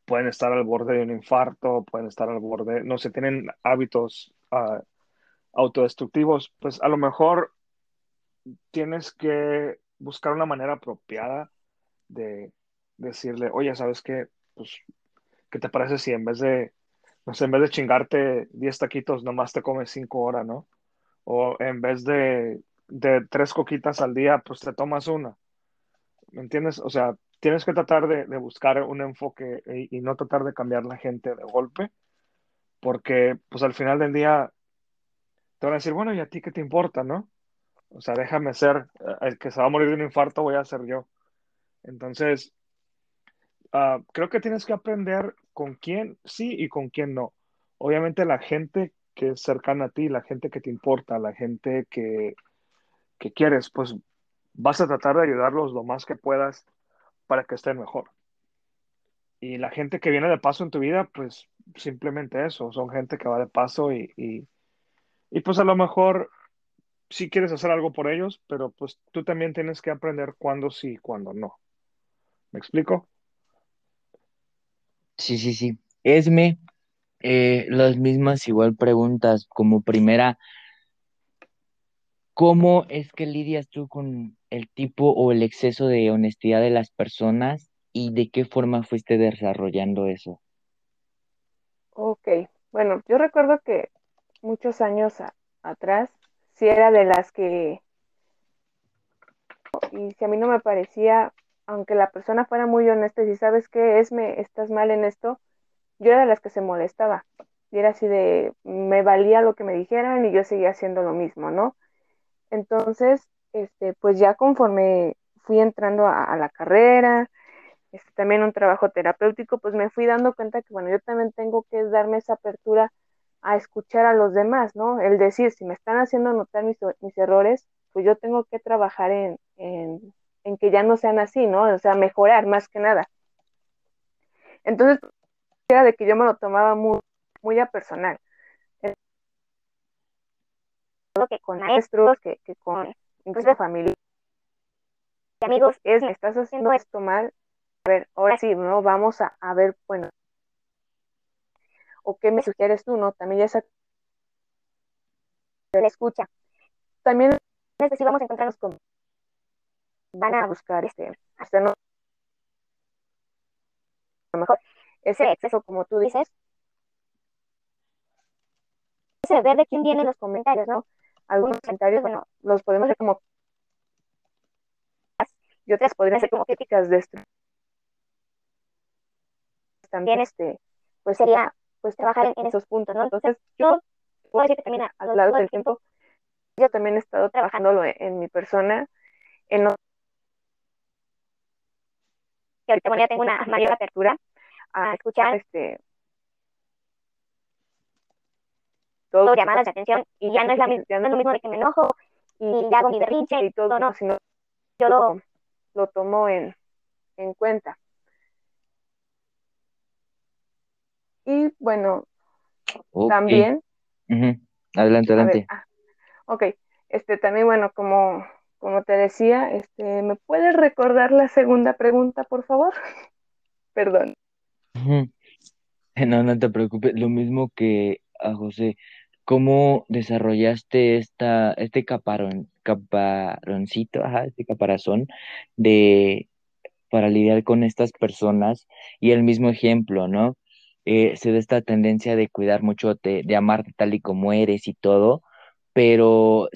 pueden estar al borde de un infarto, pueden estar al borde, no sé, tienen hábitos uh, autodestructivos, pues a lo mejor tienes que buscar una manera apropiada de decirle, oye, ¿sabes qué? Pues, ¿qué te parece si en vez de, no sé, en vez de chingarte 10 taquitos, nomás te comes 5 horas, ¿no? O en vez de, de tres coquitas al día, pues te tomas una. ¿Me entiendes? O sea, tienes que tratar de, buscar un enfoque y, y, no tratar de cambiar la gente de golpe, porque pues al final del día te van a decir, bueno, ¿y a ti qué te importa, no? O sea, déjame ser, el que se va a morir de un infarto voy a ser yo. Entonces, uh, creo que tienes que aprender con quién sí y con quién no. Obviamente la gente que es cercana a ti, la gente que te importa, la gente que, que quieres, pues vas a tratar de ayudarlos lo más que puedas para que estén mejor. Y la gente que viene de paso en tu vida, pues simplemente eso, son gente que va de paso y, y, pues a lo mejor sí quieres hacer algo por ellos, pero pues tú también tienes que aprender cuándo sí y cuándo no. ¿Me explico? Sí, sí, sí. Esme, eh, las mismas igual preguntas como primera. ¿cómo es que lidias tú con el tipo o el exceso de honestidad de las personas y de qué forma fuiste desarrollando eso? Ok, bueno, yo recuerdo que muchos años atrás, si era de las que, y si a mí no me parecía, aunque la persona fuera muy honesta y si sabes que es, me estás mal en esto, yo era de las que se molestaba. Y era así de, me valía lo que me dijeran y yo seguía haciendo lo mismo, ¿no? Entonces, este, pues ya conforme fui entrando a, la carrera, este, también un trabajo terapéutico, pues me fui dando cuenta que, bueno, yo también tengo que darme esa apertura a escuchar a los demás, ¿no? El decir, si me están haciendo notar mis, mis errores, pues yo tengo que trabajar en, en, en, que ya no sean así, ¿no? O sea, mejorar más que nada. Entonces, era de que yo me lo tomaba muy, muy a personal. Que con maestros, que, que con incluso familia y amigos, es, me estás haciendo esto mal. A ver, ahora sí, ¿no? Vamos a, a ver, bueno, o qué me sugieres tú, ¿no? También ya esa la escucha. También vamos a encontrarnos con van a buscar este a lo mejor ese exceso como tú dices ese ver de quién vienen los comentarios, ¿no? Algunos comentarios, bueno, los podemos ver como y otras podrían ser como críticas de esto. También este pues sería pues trabajar en, esos puntos, ¿no? Entonces, yo puedo decir que también a, lo largo del tiempo, yo también he estado trabajándolo en, mi persona, en que ahorita bueno, ya tengo una mayor apertura a escuchar este todo llamadas de atención y ya no es, la, ya no es lo mismo de que me enojo y hago mi berrinche y todo, no, sino yo lo, lo tomo en, en cuenta. Y bueno, también. Adelante, adelante. Ah, ok, este también, bueno, como, como te decía, este, ¿me puedes recordar la segunda pregunta, por favor? [laughs] Perdón. No, no te preocupes, lo mismo que a José, ¿cómo desarrollaste esta, este caparón, caparoncito, ajá, este caparazón de para lidiar con estas personas? Y el mismo ejemplo, ¿no? eh, se da esta tendencia de cuidar mucho, de, de amarte tal y como eres y todo, pero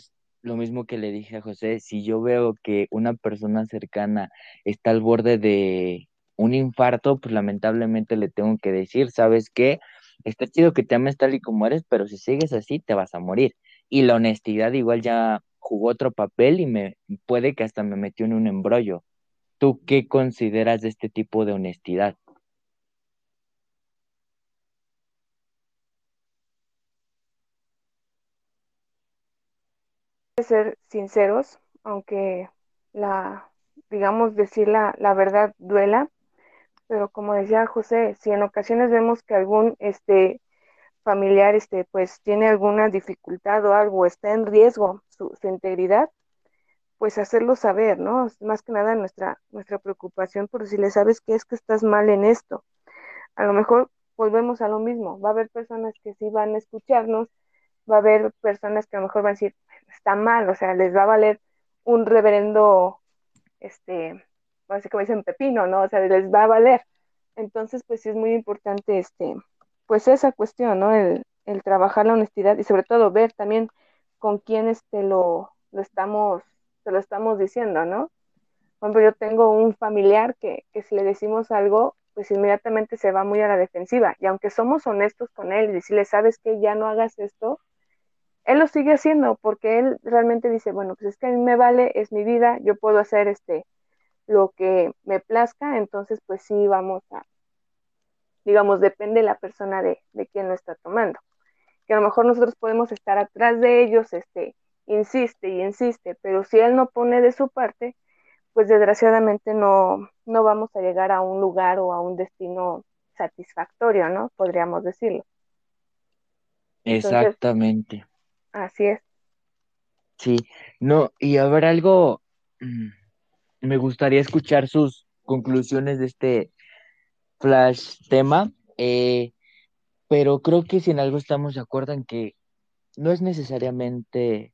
lo mismo que le dije a José, si yo veo que una persona cercana está al borde de un infarto, pues lamentablemente le tengo que decir, ¿sabes qué? Está chido que te ames tal y como eres, pero si sigues así te vas a morir. Y la honestidad igual ya jugó otro papel y me puede que hasta me metió en un embrollo. ¿Tú qué consideras de este tipo de honestidad? Ser sinceros, aunque la, digamos, decir la, la verdad duela, pero como decía José, si en ocasiones vemos que algún este familiar este pues tiene alguna dificultad o algo, está en riesgo su, su integridad, pues hacerlo saber, ¿no? Más que nada nuestra, nuestra preocupación por si le sabes que es que estás mal en esto. A lo mejor volvemos a lo mismo, va a haber personas que sí van a escucharnos, va a haber personas que a lo mejor van a decir, está mal, o sea, les va a valer un reverendo, este, así como dicen pepino, ¿no? O sea, les va a valer. Entonces, pues sí es muy importante, este, pues esa cuestión, ¿no? El, el trabajar la honestidad y sobre todo ver también con quién este lo, lo estamos, se lo estamos diciendo, ¿no? Por ejemplo, yo tengo un familiar que, que si le decimos algo, pues inmediatamente se va muy a la defensiva. Y aunque somos honestos con él y decirle, sabes que ya no hagas esto, él lo sigue haciendo porque él realmente dice, bueno, pues es que a mí me vale, es mi vida, yo puedo hacer este lo que me plazca, entonces pues sí vamos a, digamos, depende la persona de, de quién lo está tomando. Que a lo mejor nosotros podemos estar atrás de ellos, este, insiste y insiste, pero si él no pone de su parte, pues desgraciadamente no, no vamos a llegar a un lugar o a un destino satisfactorio, ¿no? Podríamos decirlo. Exactamente. Así es. Sí, no, y a ver algo, mm, me gustaría escuchar sus conclusiones de este flash tema, eh, pero creo que si en algo estamos de acuerdo en que no es necesariamente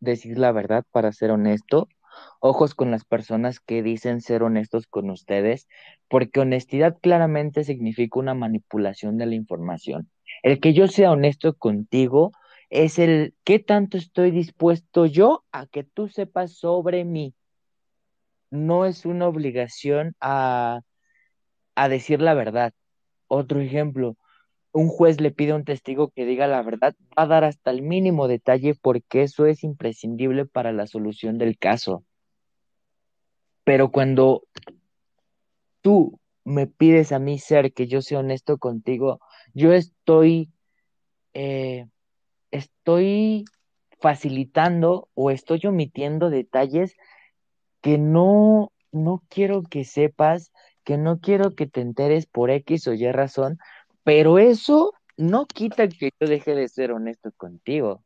decir la verdad, para ser honesto. Ojos con las personas que dicen ser honestos con ustedes, porque honestidad claramente significa una manipulación de la información. El que yo sea honesto contigo es el qué tanto estoy dispuesto yo a que tú sepas sobre mí. No es una obligación a, a decir la verdad. Otro ejemplo, un juez le pide a un testigo que diga la verdad, va a dar hasta el mínimo detalle porque eso es imprescindible para la solución del caso. Pero cuando tú me pides a mí ser que yo sea honesto contigo, yo estoy, eh, estoy facilitando o estoy omitiendo detalles que no, no quiero que sepas, que no quiero que te enteres por X o Y razón, pero eso no quita que yo deje de ser honesto contigo.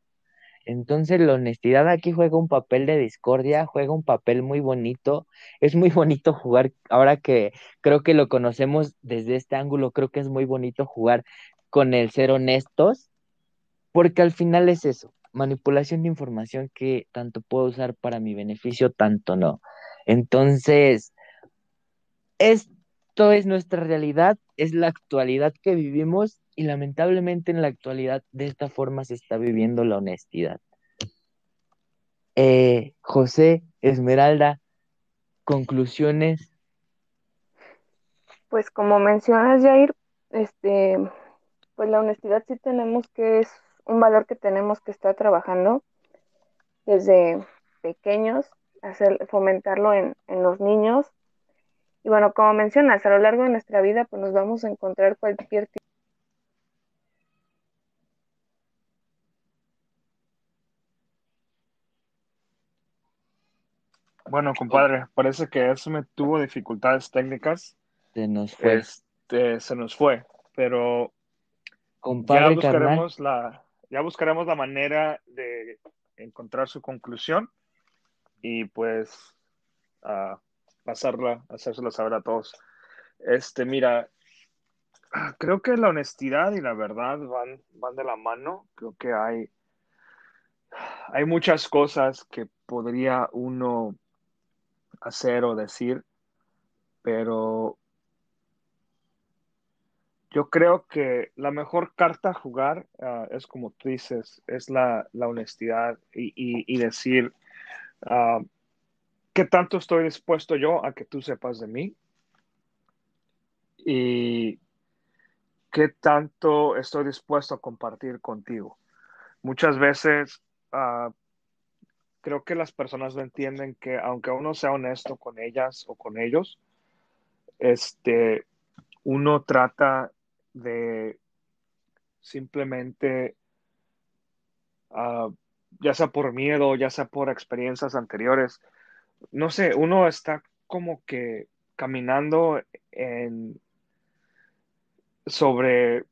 Entonces la honestidad aquí juega un papel de discordia, juega un papel muy bonito. Es muy bonito jugar, ahora que creo que lo conocemos desde este ángulo, creo que es muy bonito jugar con el ser honestos, porque al final es eso, manipulación de información que tanto puedo usar para mi beneficio, tanto no. Entonces, es esto es nuestra realidad, es la actualidad que vivimos y lamentablemente en la actualidad de esta forma se está viviendo la honestidad. Eh, José, Esmeralda, conclusiones. Pues como mencionas, Jair, este, pues la honestidad sí tenemos que, un valor que tenemos que estar trabajando desde pequeños, hacer, fomentarlo en, en los niños y bueno, como mencionas, a lo largo de nuestra vida, pues nos vamos a encontrar cualquier tipo Bueno, compadre, parece que eso me tuvo dificultades técnicas. Se nos fue. Este, se nos fue, pero compadre, ya buscaremos la, ya buscaremos la manera de encontrar su conclusión y pues uh, pasarla, hacérselo saber a todos. Este, mira, creo que la honestidad y la verdad van, van de la mano. Creo que hay, hay muchas cosas que podría uno hacer o decir, pero yo creo que la mejor carta a jugar uh, es como tú dices, es la, la honestidad y, y, decir, uh, qué tanto estoy dispuesto yo a que tú sepas de mí y qué tanto estoy dispuesto a compartir contigo. Muchas veces uh, creo que las personas no entienden que aunque uno sea honesto con ellas o con ellos, este, uno trata de simplemente, uh, ya sea por miedo, ya sea por experiencias anteriores, no sé, uno está como que caminando en sobre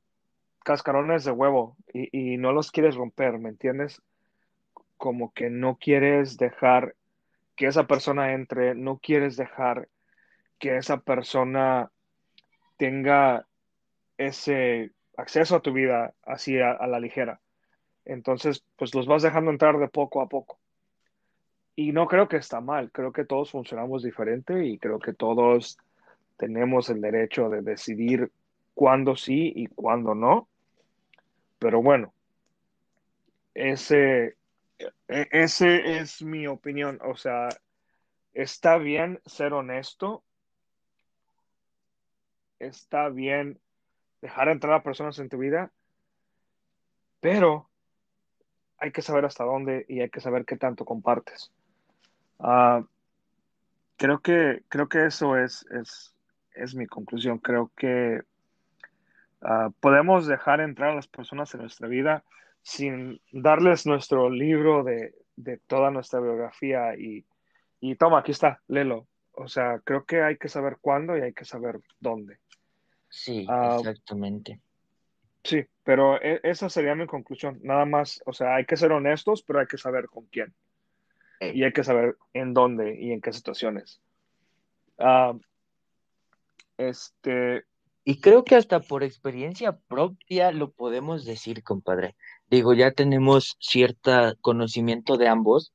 cascarones de huevo y, no los quieres romper, ¿me entiendes? Como que no quieres dejar que esa persona entre, no quieres dejar que esa persona tenga ese acceso a tu vida así a, la ligera. Entonces, pues los vas dejando entrar de poco a poco. Y no creo que está mal, creo que todos funcionamos diferente y creo que todos tenemos el derecho de decidir cuándo sí y cuándo no. Pero bueno, ese, e, ese es mi opinión. O sea, está bien ser honesto, está bien dejar entrar a personas en tu vida, pero hay que saber hasta dónde y hay que saber qué tanto compartes. Uh, creo que, creo que eso es, es, es mi conclusión. Creo que uh, podemos dejar entrar a las personas en nuestra vida sin darles nuestro libro de, de toda nuestra biografía y, y, toma, aquí está, léelo. O sea, creo que hay que saber cuándo y hay que saber dónde. Sí, uh, exactamente. Sí, pero e esa sería mi conclusión. Nada más, o sea, hay que ser honestos, pero hay que saber con quién y hay que saber en dónde y en qué situaciones. Uh, este, y creo que hasta por experiencia propia lo podemos decir, compadre. Digo, ya tenemos cierto conocimiento de ambos,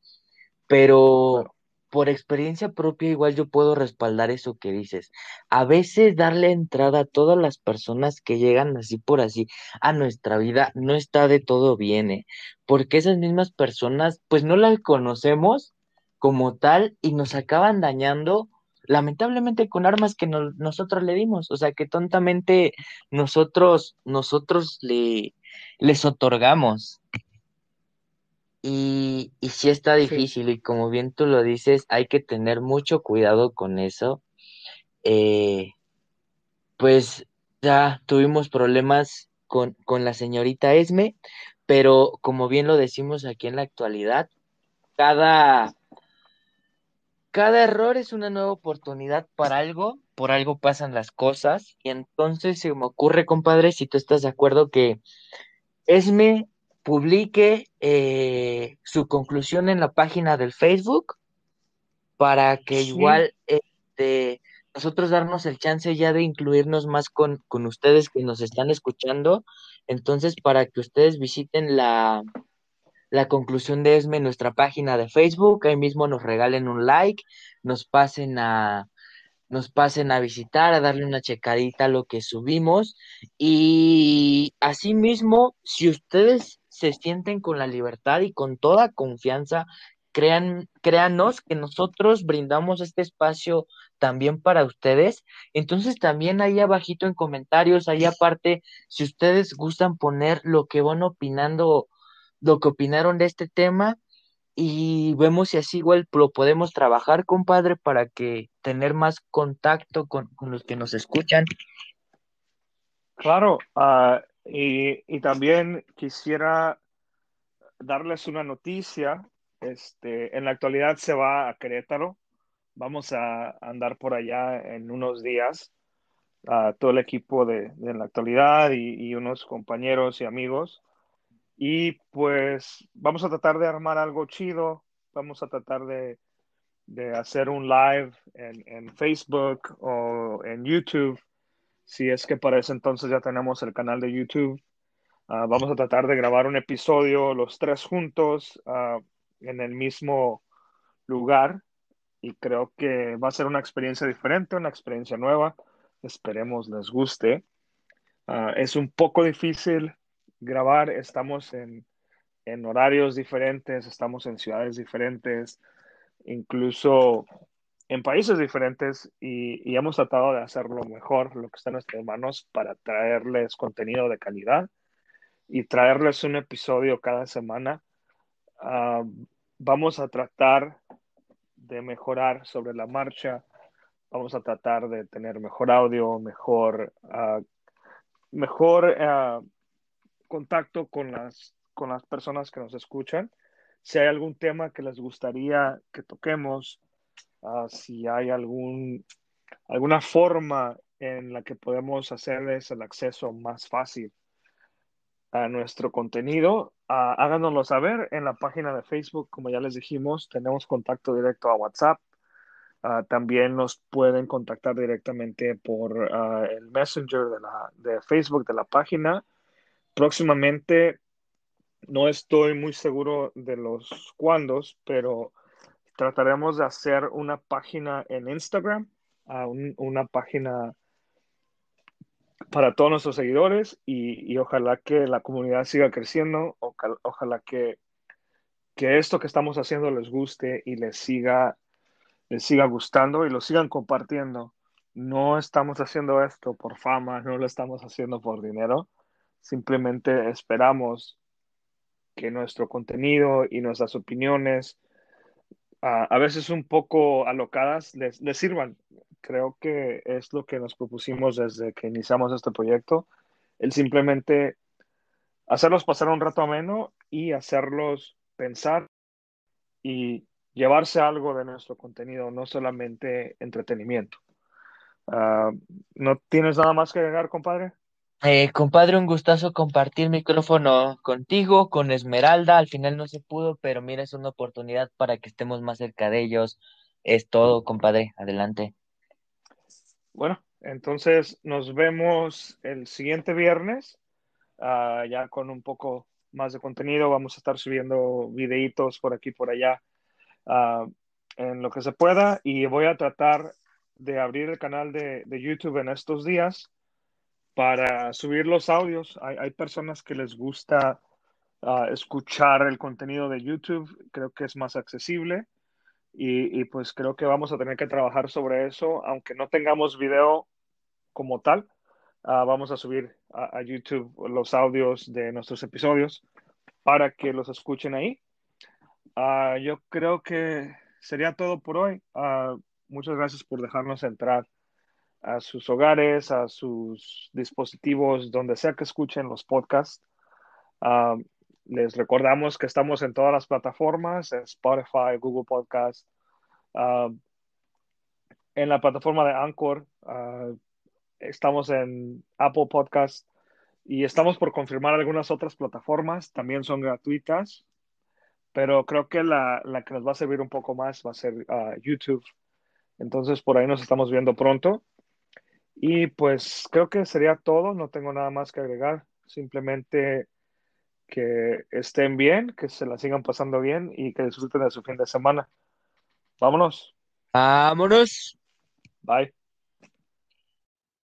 pero por experiencia propia igual yo puedo respaldar eso que dices. A veces darle entrada a todas las personas que llegan así por así a nuestra vida no está de todo bien, ¿eh? porque esas mismas personas pues no las conocemos como tal y nos acaban dañando lamentablemente con armas que nosotros le dimos, o sea que tontamente nosotros nosotros le les otorgamos. Y, y sí está difícil, y como bien tú lo dices, hay que tener mucho cuidado con eso. Eh, pues ya tuvimos problemas con, con la señorita Esme, pero como bien lo decimos aquí en la actualidad, cada, cada error es una nueva oportunidad para algo, por algo pasan las cosas, y entonces se me ocurre, compadre, si tú estás de acuerdo que Esme publique eh, su conclusión en la página del Facebook para que igual este, nosotros darnos el chance ya de incluirnos más con, con, ustedes que nos están escuchando. Entonces, para que ustedes visiten la, la conclusión de ESME en nuestra página de Facebook, ahí mismo nos regalen un like, nos pasen a, nos pasen a visitar, a darle una checadita a lo que subimos. Y asimismo, si ustedes se sienten con la libertad y con toda confianza, crean, créanos que nosotros brindamos este espacio también para ustedes. Entonces también ahí abajito en comentarios, ahí aparte, si ustedes gustan poner lo que van opinando, lo que opinaron de este tema, y vemos si así igual lo podemos trabajar, compadre, para que tener más contacto con, los que nos escuchan. Claro, uh, y, y, también quisiera darles una noticia. Este, en la actualidad se va a Querétaro. Vamos a andar por allá en unos días. Uh, todo el equipo de, de la actualidad y, y unos compañeros y amigos y pues vamos a tratar de armar algo chido, vamos a tratar de, de hacer un live en, en, Facebook o en YouTube, si es que para ese entonces ya tenemos el canal de YouTube. Uh, vamos a tratar de grabar un episodio los tres juntos uh, en el mismo lugar y creo que va a ser una experiencia diferente, una experiencia nueva. Esperemos les guste. Uh, es un poco difícil grabar, estamos en horarios diferentes, estamos en ciudades diferentes, incluso en países diferentes y, y, hemos tratado de hacerlo mejor, lo que está en nuestras manos, para traerles contenido de calidad y traerles un episodio cada semana. Uh, vamos a tratar de mejorar sobre la marcha, vamos a tratar de tener mejor audio, mejor, uh, mejor uh, contacto con las, con las personas que nos escuchan. Si hay algún tema que les gustaría que toquemos, uh, si hay algún, alguna forma en la que podemos hacerles el acceso más fácil a nuestro contenido, uh, háganoslo saber en la página de Facebook. Como ya les dijimos, tenemos contacto directo a WhatsApp. Uh, también nos pueden contactar directamente por el Messenger de, la, de Facebook de la página próximamente no estoy muy seguro de los cuándos, pero trataremos de hacer una página en Instagram, una página para todos nuestros seguidores y, ojalá que la comunidad siga creciendo, ojalá que, que esto que estamos haciendo les guste y les siga, les siga gustando y lo sigan compartiendo. No estamos haciendo esto por fama, no lo estamos haciendo por dinero Simplemente esperamos que nuestro contenido y nuestras opiniones, a veces un poco alocadas, les, sirvan. Creo que es lo que nos propusimos desde que iniciamos este proyecto, el simplemente hacerlos pasar un rato ameno y hacerlos pensar y llevarse algo de nuestro contenido, no solamente entretenimiento. Ah, ¿No tienes nada más que agregar, compadre? Eh, compadre, un gustazo compartir micrófono contigo, con Esmeralda. Al final no se pudo, pero mira, es una oportunidad para que estemos más cerca de ellos. Es todo, compadre. Adelante. Bueno, Entonces, nos vemos el siguiente viernes, uh, ya con un poco más de contenido. Vamos a estar subiendo videitos por aquí por allá uh, en lo que se pueda y voy a tratar de abrir el canal de, de YouTube en estos días para subir los audios. Hay, hay personas que les gusta uh, escuchar el contenido de YouTube, creo que es más accesible y, y, pues creo que vamos a tener que trabajar sobre eso, aunque no tengamos video como tal. Uh, vamos a subir a, a, YouTube los audios de nuestros episodios para que los escuchen ahí. Uh, yo creo que sería todo por hoy. muchas gracias por dejarnos entrar a sus hogares, a sus dispositivos, donde sea que escuchen los podcasts. Um, les recordamos que estamos en todas las plataformas, Spotify, Google Podcast, uh, en la plataforma de Anchor, uh, estamos en Apple Podcast y estamos por confirmar algunas otras plataformas, también son gratuitas, pero creo que la, la que nos va a servir un poco más va a ser YouTube. Entonces por ahí nos estamos viendo pronto. Y pues creo que sería todo, no tengo nada más que agregar, simplemente que estén bien, que se la sigan pasando bien y que disfruten de su fin de semana. Vámonos. Vámonos. Bye.